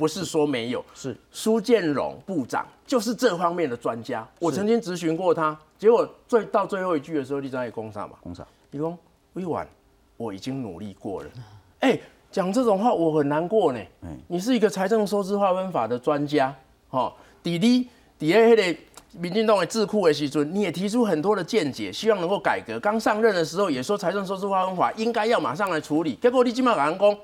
不是说没有。是苏建荣部长就是这方面的专家，我曾经咨询过他，结果最到最后一句的时候，你知道也工厂嘛，工厂，李工委婉，我已经努力过了，哎。讲这种话我很难过呢。你是一个财政收支划分法的专家，哈，底你底下迄个民进党的智库的时阵，你也提出很多的见解，希望能够改革。刚上任的时候也说财政收支划分法应该要马上来处理，结果你今麦讲讲，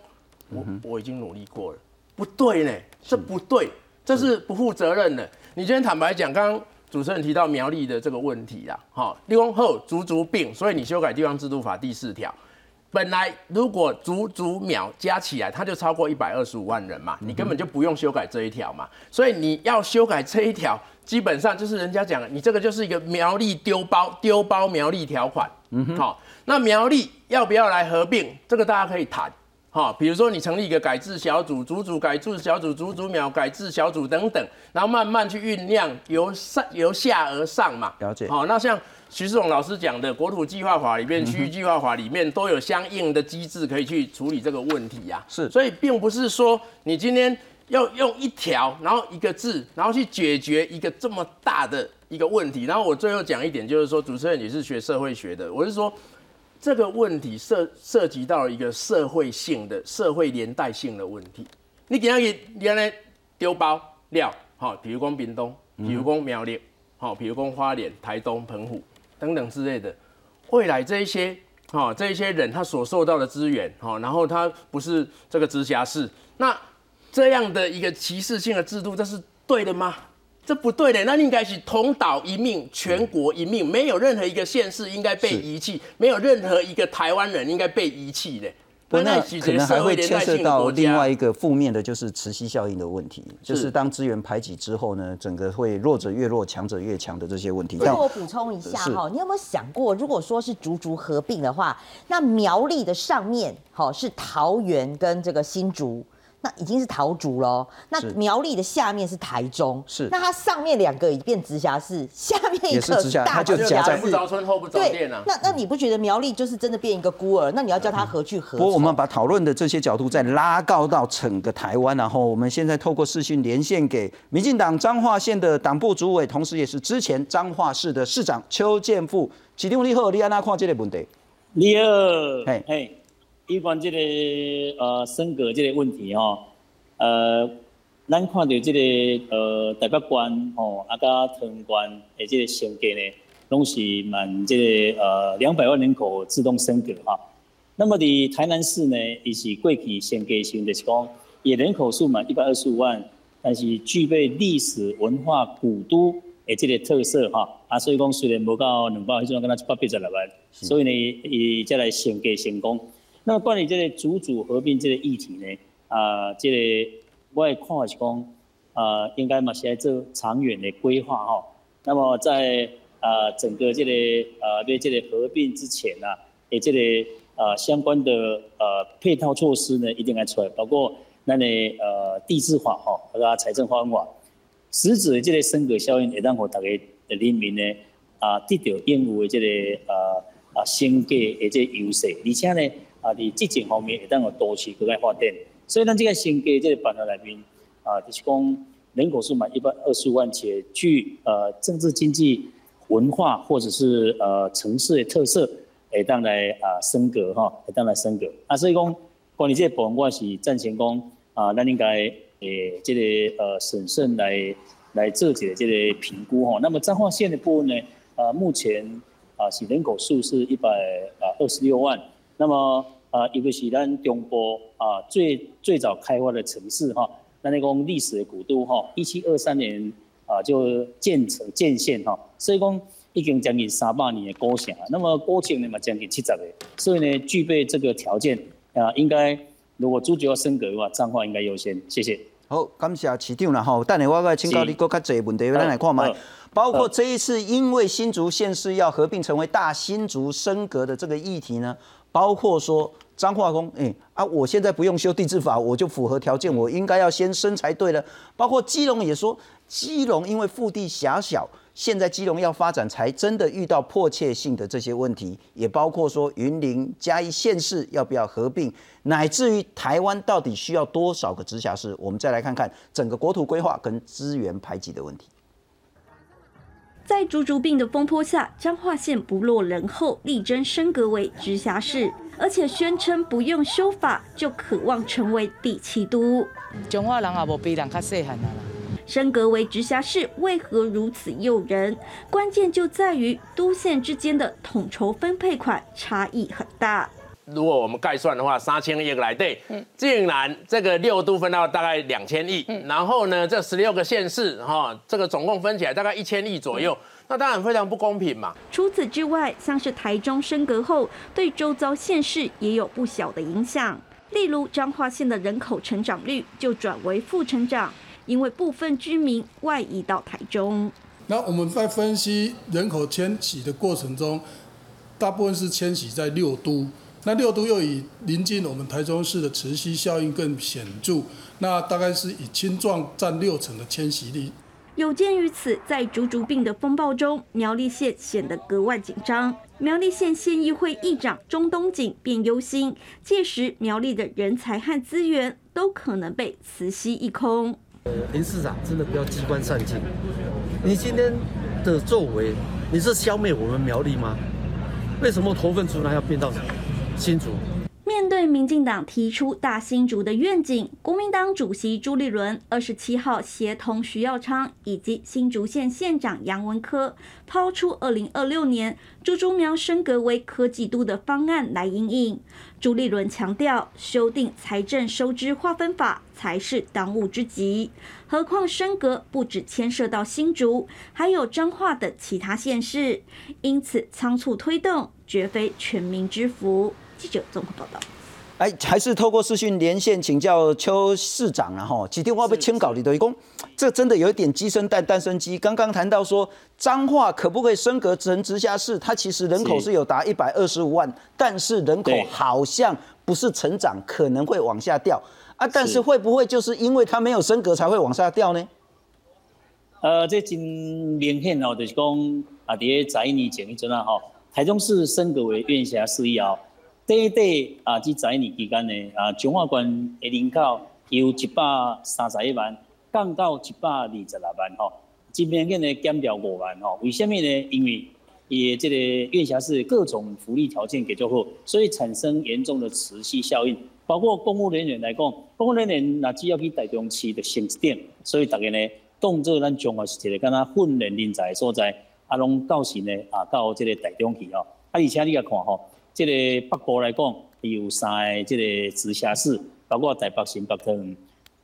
我我已经努力过了，不对呢，这不对，这是不负责任的。你今天坦白讲，刚刚主持人提到苗栗的这个问题啦，哈，立功后足足病，所以你修改地方制度法第四条。本来如果足足秒加起来，它就超过一百二十五万人嘛，你根本就不用修改这一条嘛。所以你要修改这一条，基本上就是人家讲，你这个就是一个苗栗丢包丢包苗栗条款。嗯哼，好，那苗栗要不要来合并？这个大家可以谈。好，比如说你成立一个改制小组，组组改制小组，组组秒改制小组等等，然后慢慢去酝酿，由上由下而上嘛。了解。好，那像。徐世荣老师讲的国土计划法里面、区域计划法里面都有相应的机制可以去处理这个问题呀。是，所以并不是说你今天要用一条，然后一个字，然后去解决一个这么大的一个问题。然后我最后讲一点，就是说主持人你是学社会学的，我是说这个问题涉涉及到一个社会性的、社会连带性的问题。你给他原来丢包料，好，比如讲屏东，比如讲苗栗，好，比如讲花莲、台东、澎湖。等等之类的，未来这一些，哈，这一些人他所受到的资源，哈，然后他不是这个直辖市，那这样的一个歧视性的制度，这是对的吗？这不对的，那应该是同岛一命，全国一命，没有任何一个县市应该被遗弃，没有任何一个台湾人应该被遗弃的。不，那可能还会牵涉到另外一个负面的，就是磁吸效应的问题，就是当资源排挤之后呢，整个会弱者越弱，强者越强的这些问题。那我补充一下哈，你有没有想过，如果说是竹竹合并的话，那苗栗的上面好是桃园跟这个新竹。那已经是桃竹喽，那苗栗的下面是台中，是那它上面两个已变直辖市，下面一个大就夹在不着村后不着店啊。那那你不觉得苗栗就是真的变一个孤儿？那你要叫他何去何从？不过我们把讨论的这些角度再拉高到整个台湾，然后我们现在透过视讯连线给民进党彰化县的党部主委，同时也是之前彰化市的市长邱建富。启定你好，你安那看这个问题？你好，嘿嘿。有关这个呃升格这个问题哦，呃，咱看到这个呃台北县吼，啊加藤关的这个升格呢，拢是满这个呃两百万人口自动升格哈。那么伫台南市呢，伊是过去升格型就是讲，也人口数满一百二十五万，但是具备历史文化古都的这个特色哈。啊，所以讲虽然无到两百，迄种敢若一百八十来万，所以呢，伊再来升格成功。那么关于这个组组合并这个议题呢，啊，这个我看法是讲，啊，应该嘛是在做长远的规划哈。那么在啊整个这个啊对这个合并之前啊，诶这个。啊，相关的呃配套措施呢，一定要出来，包括那呢呃地质法吼，那个财政方法，实质的这个升格效应，会当互大家的人民呢啊得到应有的这个呃啊升格的这优势，而且呢啊伫基建方面会当有多市更加发展。所以咱这个升格这个办法内面啊，就是讲人口数嘛一百二十万，且具呃政治经济文化或者是呃城市的特色。会当来啊升格哈，会当来升格啊，所以讲关于这部分，我是赞成讲啊，咱应该诶，这个呃审慎来来做一个这个评估哈。那么彰化县的部分呢，啊目前啊是人口数是一百啊二十六万，那么啊一个是咱中部啊最最早开发的城市哈，那那讲历史的古都哈，一七二三年啊就建成建县哈，所以讲。已经将近三百年的古城，那么古城呢嘛将近七十个，所以呢具备这个条件啊，应该如果主角要升格的话，彰化应该优先。谢谢。好，感谢市长啦吼，等下我再请教你更较侪问题，咱来看卖。包括这一次因为新竹县市要合并成为大新竹升格的这个议题呢，包括说彰化工，哎啊，我现在不用修地质法，我就符合条件，我应该要先升才对了。包括基隆也说，基隆因为腹地狭小。现在基隆要发展，才真的遇到迫切性的这些问题，也包括说云林嘉义县市要不要合并，乃至于台湾到底需要多少个直辖市？我们再来看看整个国土规划跟资源排挤的问题。在竹竹病的风波下，彰化县不落人后，力争升格为直辖市，而且宣称不用修法就渴望成为第七都。彰化人也无比人较细汉啊。升格为直辖市为何如此诱人？关键就在于都县之间的统筹分配款差异很大。如果我们概算的话，三千亿来对，竟然这个六都分到大概两千亿，然后呢，这十六个县市哈，这个总共分起来大概一千亿左右，那当然非常不公平嘛。除此之外，像是台中升格后，对周遭县市也有不小的影响。例如彰化县的人口成长率就转为负成长。因为部分居民外移到台中，那我们在分析人口迁徙的过程中，大部分是迁徙在六都，那六都又以临近我们台中市的磁吸效应更显著，那大概是以青壮占六成的迁徙力。有鉴于此，在竹竹病的风暴中，苗栗县显得格外紧张。苗栗县县议会议长钟东锦便忧心，届时苗栗的人才和资源都可能被磁吸一空。林市长真的不要机关算尽，你今天的作为，你是消灭我们苗栗吗？为什么头份出来要变到新竹？面对民进党提出大新竹的愿景，国民党主席朱立伦二十七号协同徐耀昌以及新竹县县长杨文科，抛出二零二六年竹竹苗升格为科技都的方案来应应。朱立伦强调，修订财政收支划分法才是当务之急，何况升格不只牵涉到新竹，还有彰化等其他县市，因此仓促推动绝非全民之福。记者综合报道。哎，还是透过视讯连线请教邱市长然后几天话被签稿里头一公，这真的有一点鸡生蛋，蛋生鸡。刚刚谈到说彰化可不可以升格成直辖市？它其实人口是有达一百二十五万，但是人口好像不是成长，可能会往下掉啊。但是会不会就是因为它没有升格才会往下掉呢？呃，这真明显哦，就是讲啊，伫在一年前迄阵啊，吼，台中市升格为院辖市以后。第一代啊，即十一年期间呢，啊，彰化县的人口由一百三十一万降到一百二十六万吼，今明显呢减掉五万吼。为什么呢？因为也这个院辖市各种福利条件比较好，所以产生严重的磁吸效应。包括公务人员来讲，公务人员那只要去台中市的升一点，所以大家呢当做咱中华是一个敢若训练人才所在，啊，拢到时呢啊到这个台中去哦。啊，而且你也看吼，这个北部来讲，有三个即个直辖市，包括台北、新北、桃。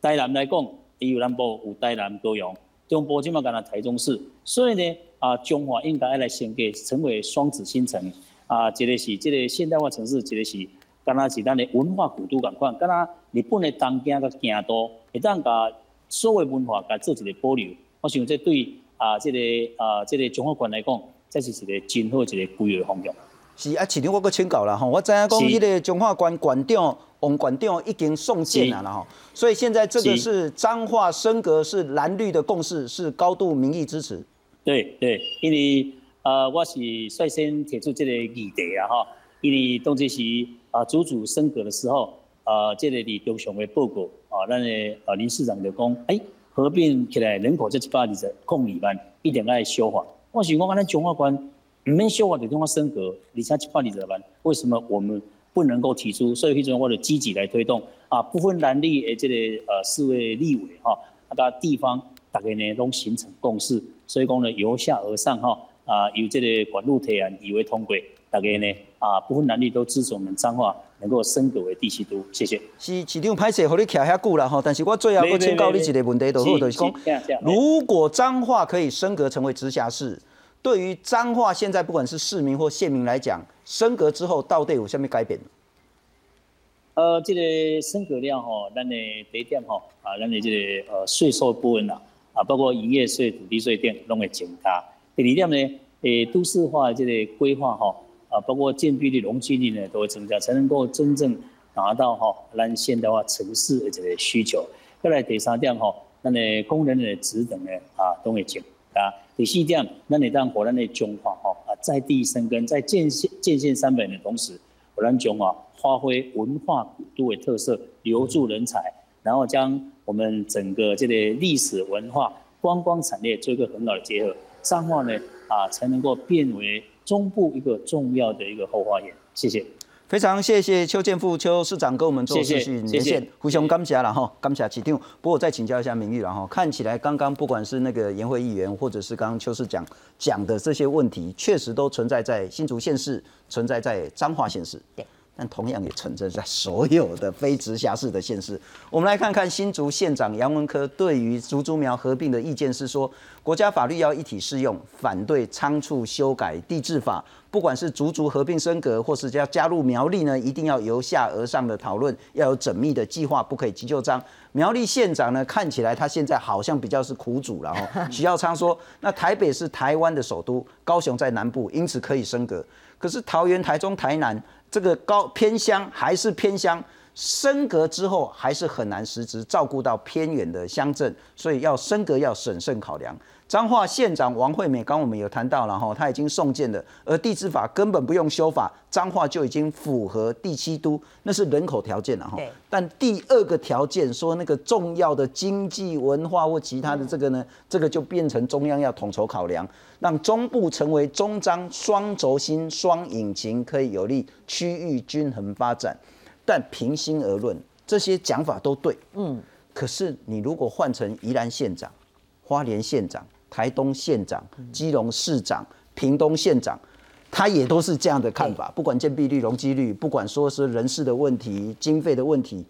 台南来讲，伊有南部有台南、高雄，中部即嘛敢若台中市。所以呢，啊，中华应该要来升级，成为双子星城。啊，一个是这个现代化城市，一个是。敢若是咱的文化古都共款，敢若日本的东京甲京都，会当甲所有文化甲做一个保留。我想这对啊，这个啊，这个中华馆来讲，这是一个真好一个规划方向。是啊，市长我搁请教啦吼，我知影讲迄个中华馆馆长王馆长已经送件了啦吼，所以现在这个是彰化升格，是蓝绿的共识，是高度民意支持。对对，因为呃，我是率先提出这个议题啊吼，因为当这是。啊，主主升格的时候，啊，这个李中雄的报告，啊，咱的啊林市长就讲，哎，合并起来人口这一百二十公里万，一定要消化。我想讲，咱中华关唔免修法就中华升格，而且一百二十万，为什么我们不能够提出？所以，非常我的积极来推动，啊，不分蓝绿诶这个呃四位立委哈，啊，大家地方大概呢拢形成共识，所以讲呢由下而上哈，啊，由这个管路提案以为通过。大家呢啊，不分男女都支持我们彰化能够升格为第七都，谢谢。是市长拍摄，和你徛遐久了哈，但是我最后要请教你一个问题，就是讲，如果彰化可以升格成为直辖市，对于彰化现在不管是市民或县民来讲，升格之后到底有什么改变？呃，这个升格量哈，咱的第一点哈，啊，咱的这个呃税收部分呐，啊，包括营业税、土地税等拢会增加。第二点呢，诶，都市化的这个规划哈。啊，包括建蔽率、容积率呢，都会增加，才能够真正达到哈咱现代化城市的这个需求。再来第三点哈，咱的工人的职等呢啊都会减啊。第四点，咱的当火咱的中华哈啊在地生根，在建县建县三百年的同时，火咱中华发挥文化古都的特色，留住人才，然后将我们整个这个历史文化、观光产业做一个很好的结合，这样话呢啊才能够变为。中部一个重要的一个后花园，谢谢，非常谢谢邱建富邱市长跟我们做继续连线，胡雄感谢了哈，感谢起定。不过我再请教一下明玉了哈，看起来刚刚不管是那个颜会议员，或者是刚刚邱市长讲的这些问题，确实都存在在新竹县市，存在在彰化县市。对。但同样也存在在所有的非直辖市的县市。我们来看看新竹县长杨文科对于竹竹苗合并的意见是说，国家法律要一体适用，反对仓促修改地质法。不管是竹竹合并升格，或是要加入苗栗呢，一定要由下而上的讨论，要有缜密的计划，不可以急就章。苗栗县长呢，看起来他现在好像比较是苦主了哈。徐耀昌说，那台北是台湾的首都，高雄在南部，因此可以升格。可是桃园、台中、台南。这个高偏乡还是偏乡，升格之后还是很难实质照顾到偏远的乡镇，所以要升格要审慎考量。彰化县长王惠美刚我们有谈到了哈，他已经送件了，而地质法根本不用修法，彰化就已经符合第七都，那是人口条件了哈。但第二个条件说那个重要的经济文化或其他的这个呢，这个就变成中央要统筹考量，让中部成为中彰双轴心、双引擎，可以有利区域均衡发展。但平心而论，这些讲法都对，嗯，可是你如果换成宜兰县长、花莲县长。台东县长、基隆市长、屏东县长，他也都是这样的看法。不管建蔽率、容积率，不管说是人事的问题、经费的问题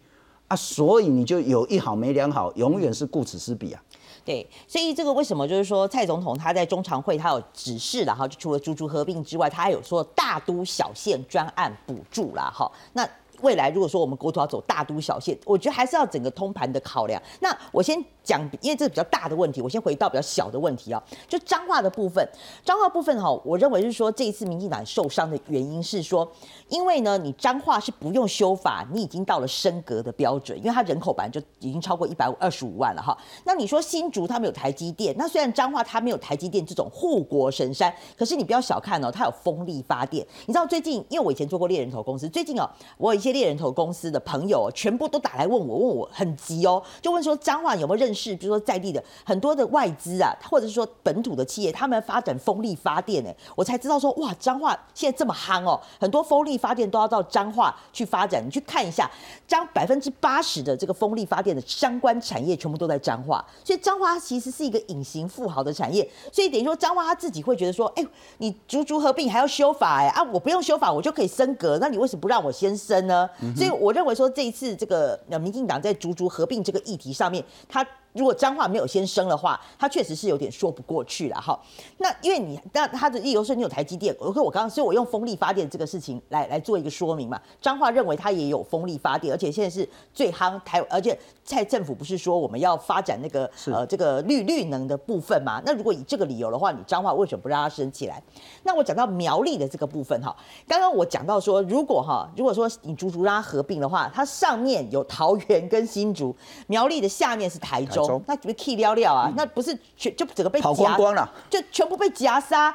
啊，所以你就有一好没两好，永远是顾此失彼啊。对，所以这个为什么就是说蔡总统他在中常会他有指示了哈，就除了猪猪合并之外，他还有说大都小县专案补助啦哈。那未来如果说我们国土要走大都小县，我觉得还是要整个通盘的考量。那我先讲，因为这是比较大的问题，我先回到比较小的问题啊，就彰化的部分。彰化部分哈，我认为是说这一次民进党受伤的原因是说，因为呢你彰化是不用修法，你已经到了升格的标准，因为它人口本来就已经超过一百五二十五万了哈。那你说新竹它没有台积电，那虽然彰化它没有台积电这种护国神山，可是你不要小看哦，它有风力发电。你知道最近，因为我以前做过猎人头公司，最近哦，我有一些。猎人头公司的朋友，全部都打来问我，问我很急哦，就问说彰化有没有认识，比如说在地的很多的外资啊，或者是说本土的企业，他们发展风力发电，哎，我才知道说哇，彰化现在这么夯哦，很多风力发电都要到彰化去发展。你去看一下，彰百分之八十的这个风力发电的相关产业全部都在彰化，所以彰化其实是一个隐形富豪的产业，所以等于说彰化他自己会觉得说，哎，你足足合并还要修法，哎啊，我不用修法，我就可以升格，那你为什么不让我先升呢？所以我认为说这一次这个呃民进党在逐逐合并这个议题上面，他。如果彰化没有先升的话，他确实是有点说不过去了哈。那因为你那他的理由是你有台积电，我说我刚刚，所以我用风力发电这个事情来来做一个说明嘛。彰化认为他也有风力发电，而且现在是最夯台，而且在政府不是说我们要发展那个呃这个绿绿能的部分嘛？那如果以这个理由的话，你彰化为什么不让它升起来？那我讲到苗栗的这个部分哈，刚刚我讲到说，如果哈如果说你足足让它合并的话，它上面有桃园跟新竹，苗栗的下面是台中。那准备 key 撩撩啊？那不是全就整个被跑光光了，就全部被夹杀。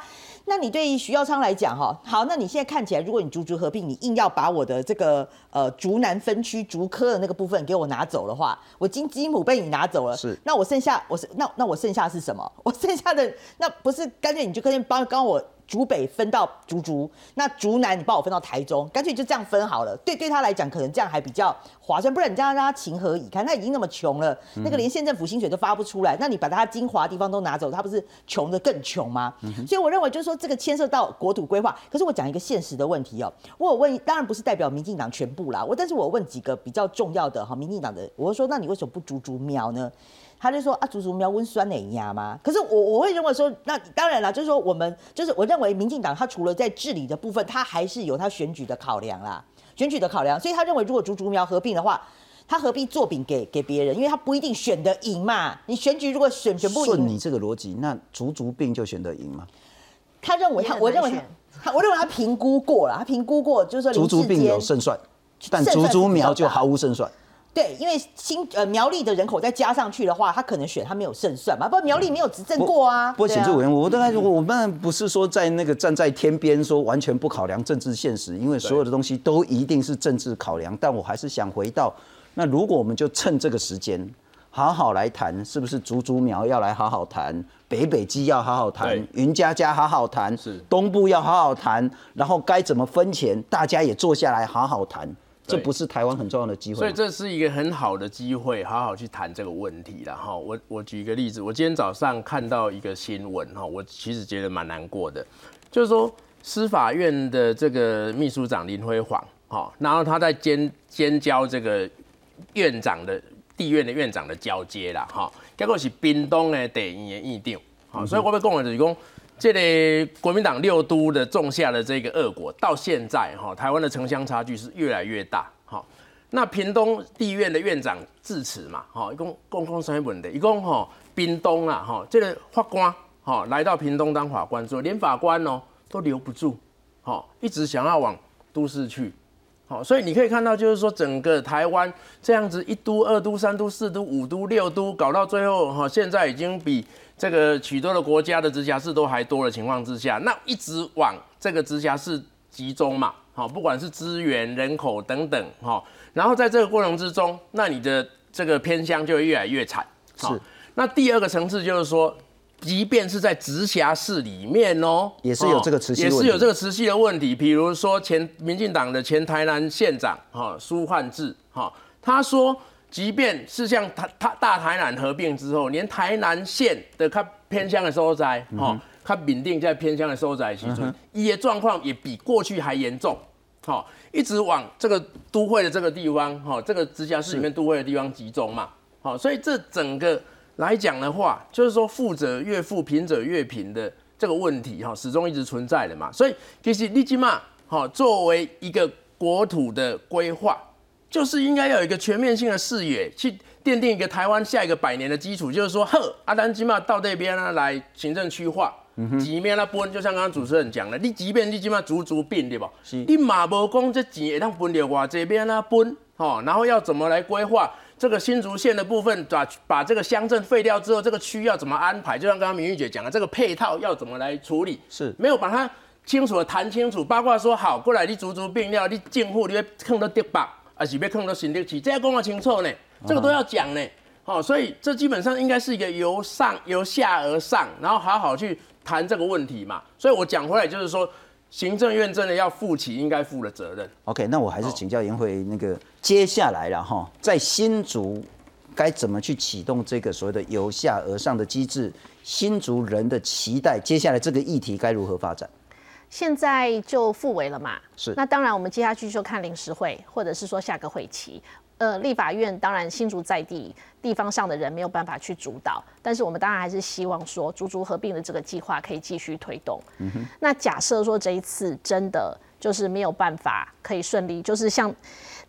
那你对于徐耀昌来讲哈，好，那你现在看起来，如果你竹竹合并，你硬要把我的这个呃竹南分区竹科的那个部分给我拿走的话，我金鸡母被你拿走了，是，那我剩下我是那那我剩下是什么？我剩下的那不是干脆你就干脆帮帮我。竹北分到竹竹，那竹南你帮我分到台中，干脆就这样分好了。对，对他来讲可能这样还比较划算，不然你这样让他情何以堪？他已经那么穷了，那个连县政府薪水都发不出来，那你把他精华地方都拿走，他不是穷的更穷吗？所以我认为就是说这个牵涉到国土规划。可是我讲一个现实的问题哦，我有问，当然不是代表民进党全部啦，我但是我问几个比较重要的哈，民进党的，我说那你为什么不竹竹苗呢？他就说啊，竹竹苗温酸哪压吗？可是我我会认为说，那当然了，就是说我们就是我认为民进党他除了在治理的部分，他还是有他选举的考量啦，选举的考量。所以他认为如果竹竹苗合并的话，他何必做饼给给别人？因为他不一定选得赢嘛。你选举如果选全部顺你这个逻辑，那竹竹并就选得赢吗？他认为他，我认为他，我认为他评估过了，他评估过就是说竹竹并有胜算，但竹竹苗就毫无胜算。对，因为新呃苗栗的人口再加上去的话，他可能选他没有胜算嘛。不，苗栗没有执政过啊。不过，请助委员，我大概我们不是说在那个站在天边说完全不考量政治现实，因为所有的东西都一定是政治考量。但我还是想回到，那如果我们就趁这个时间好好来谈，是不是竹竹苗要来好好谈，北北基要好好谈，云家家好好谈，是东部要好好谈，然后该怎么分钱，大家也坐下来好好谈。这不是台湾很重要的机会，所以这是一个很好的机会，好好去谈这个问题了哈。我我举一个例子，我今天早上看到一个新闻哈，我其实觉得蛮难过的，就是说司法院的这个秘书长林辉煌哈，然后他在兼兼交这个院长的地院的院长的交接啦哈，结果是冰东的第一的议长，好，所以我要讲的就是讲。这里国民党六都的种下的这个恶果，到现在哈，台湾的城乡差距是越来越大。哈，那屏东地院的院长致辞嘛，哈，一共共共三本的，一共哈，屏东啊，哈，这个法官哈来到屏东当法官，说连法官哦都留不住，哈，一直想要往都市去，好，所以你可以看到，就是说整个台湾这样子一都、二都、三都、四都、五都、六都，搞到最后哈，现在已经比。这个许多的国家的直辖市都还多的情况之下，那一直往这个直辖市集中嘛，好，不管是资源、人口等等，哈，然后在这个过程之中，那你的这个偏乡就会越来越惨。是。那第二个层次就是说，即便是在直辖市里面哦，也是有这个持续，也是有这个持续的问题。比如说前民进党的前台南县长哈苏焕智哈，他说。即便是像台台大台南合并之后，连台南县的较偏乡的所在，哈，较稳定在偏乡的所在，其实一些状况也比过去还严重，好，一直往这个都会的这个地方，哈，这个直辖市里面都会的地方集中嘛，好，所以这整个来讲的话，就是说富者越富，贫者越贫的这个问题，哈，始终一直存在的嘛，所以其实你起码，好，作为一个国土的规划。就是应该要有一个全面性的视野，去奠定一个台湾下一个百年的基础。就是说，呵，阿丹基嘛到这边呢来行政区划，几面那分，就像刚刚主持人讲的，你即便你即嘛足足并对吧？你马无讲这钱会当分掉我这边那分，哦，然后要怎么来规划这个新竹县的部分，把把这个乡镇废掉之后，这个区要怎么安排？就像刚刚明玉姐讲的，这个配套要怎么来处理？是没有把它。清楚的谈清楚，包括说好过来你足足病了，你进户你会坑到跌板，还是要控到新德起，这要讲得清楚呢，这个都要讲呢。好，所以这基本上应该是一个由上由下而上，然后好好去谈这个问题嘛。所以我讲回来就是说，行政院真的要负起应该负的责任。OK，那我还是请教颜慧，那个接下来了哈，在新竹该怎么去启动这个所谓的由下而上的机制？新竹人的期待，接下来这个议题该如何发展？现在就复委了嘛，是那当然，我们接下去就看临时会，或者是说下个会期。呃，立法院当然新竹在地地方上的人没有办法去主导，但是我们当然还是希望说竹竹合并的这个计划可以继续推动。嗯哼，那假设说这一次真的就是没有办法可以顺利，就是像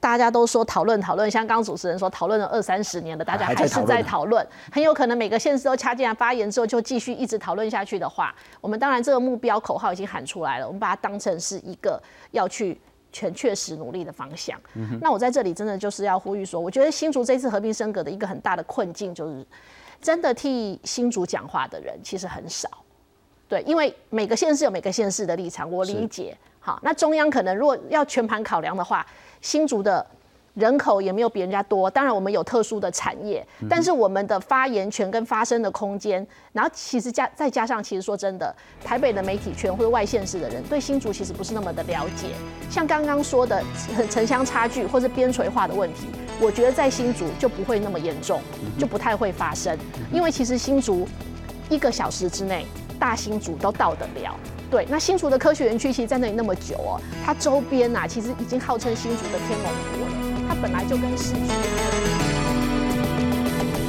大家都说讨论讨论，像刚刚主持人说讨论了二三十年了，大家还是在讨讨论，很有可能每个县市都掐进来发言之后就继续一直讨论下去的话，我们当然这个目标口号已经喊出来了，我们把它当成是一个要去。全确实努力的方向。那我在这里真的就是要呼吁说，我觉得新竹这次合并升格的一个很大的困境就是，真的替新竹讲话的人其实很少。对，因为每个县市有每个县市的立场，我理解。好，那中央可能如果要全盘考量的话，新竹的人口也没有比人家多，当然我们有特殊的产业，但是我们的发言权跟发声的空间，然后其实加再加上，其实说真的，台北的媒体圈或者外县市的人对新竹其实不是那么的了解。像刚刚说的城城乡差距或是边陲化的问题，我觉得在新竹就不会那么严重，就不太会发生，因为其实新竹一个小时之内，大新竹都到得了。对，那新竹的科学园区其实在那里那么久哦，它周边呐、其实已经号称新竹的天龙国了，它本来就跟市区。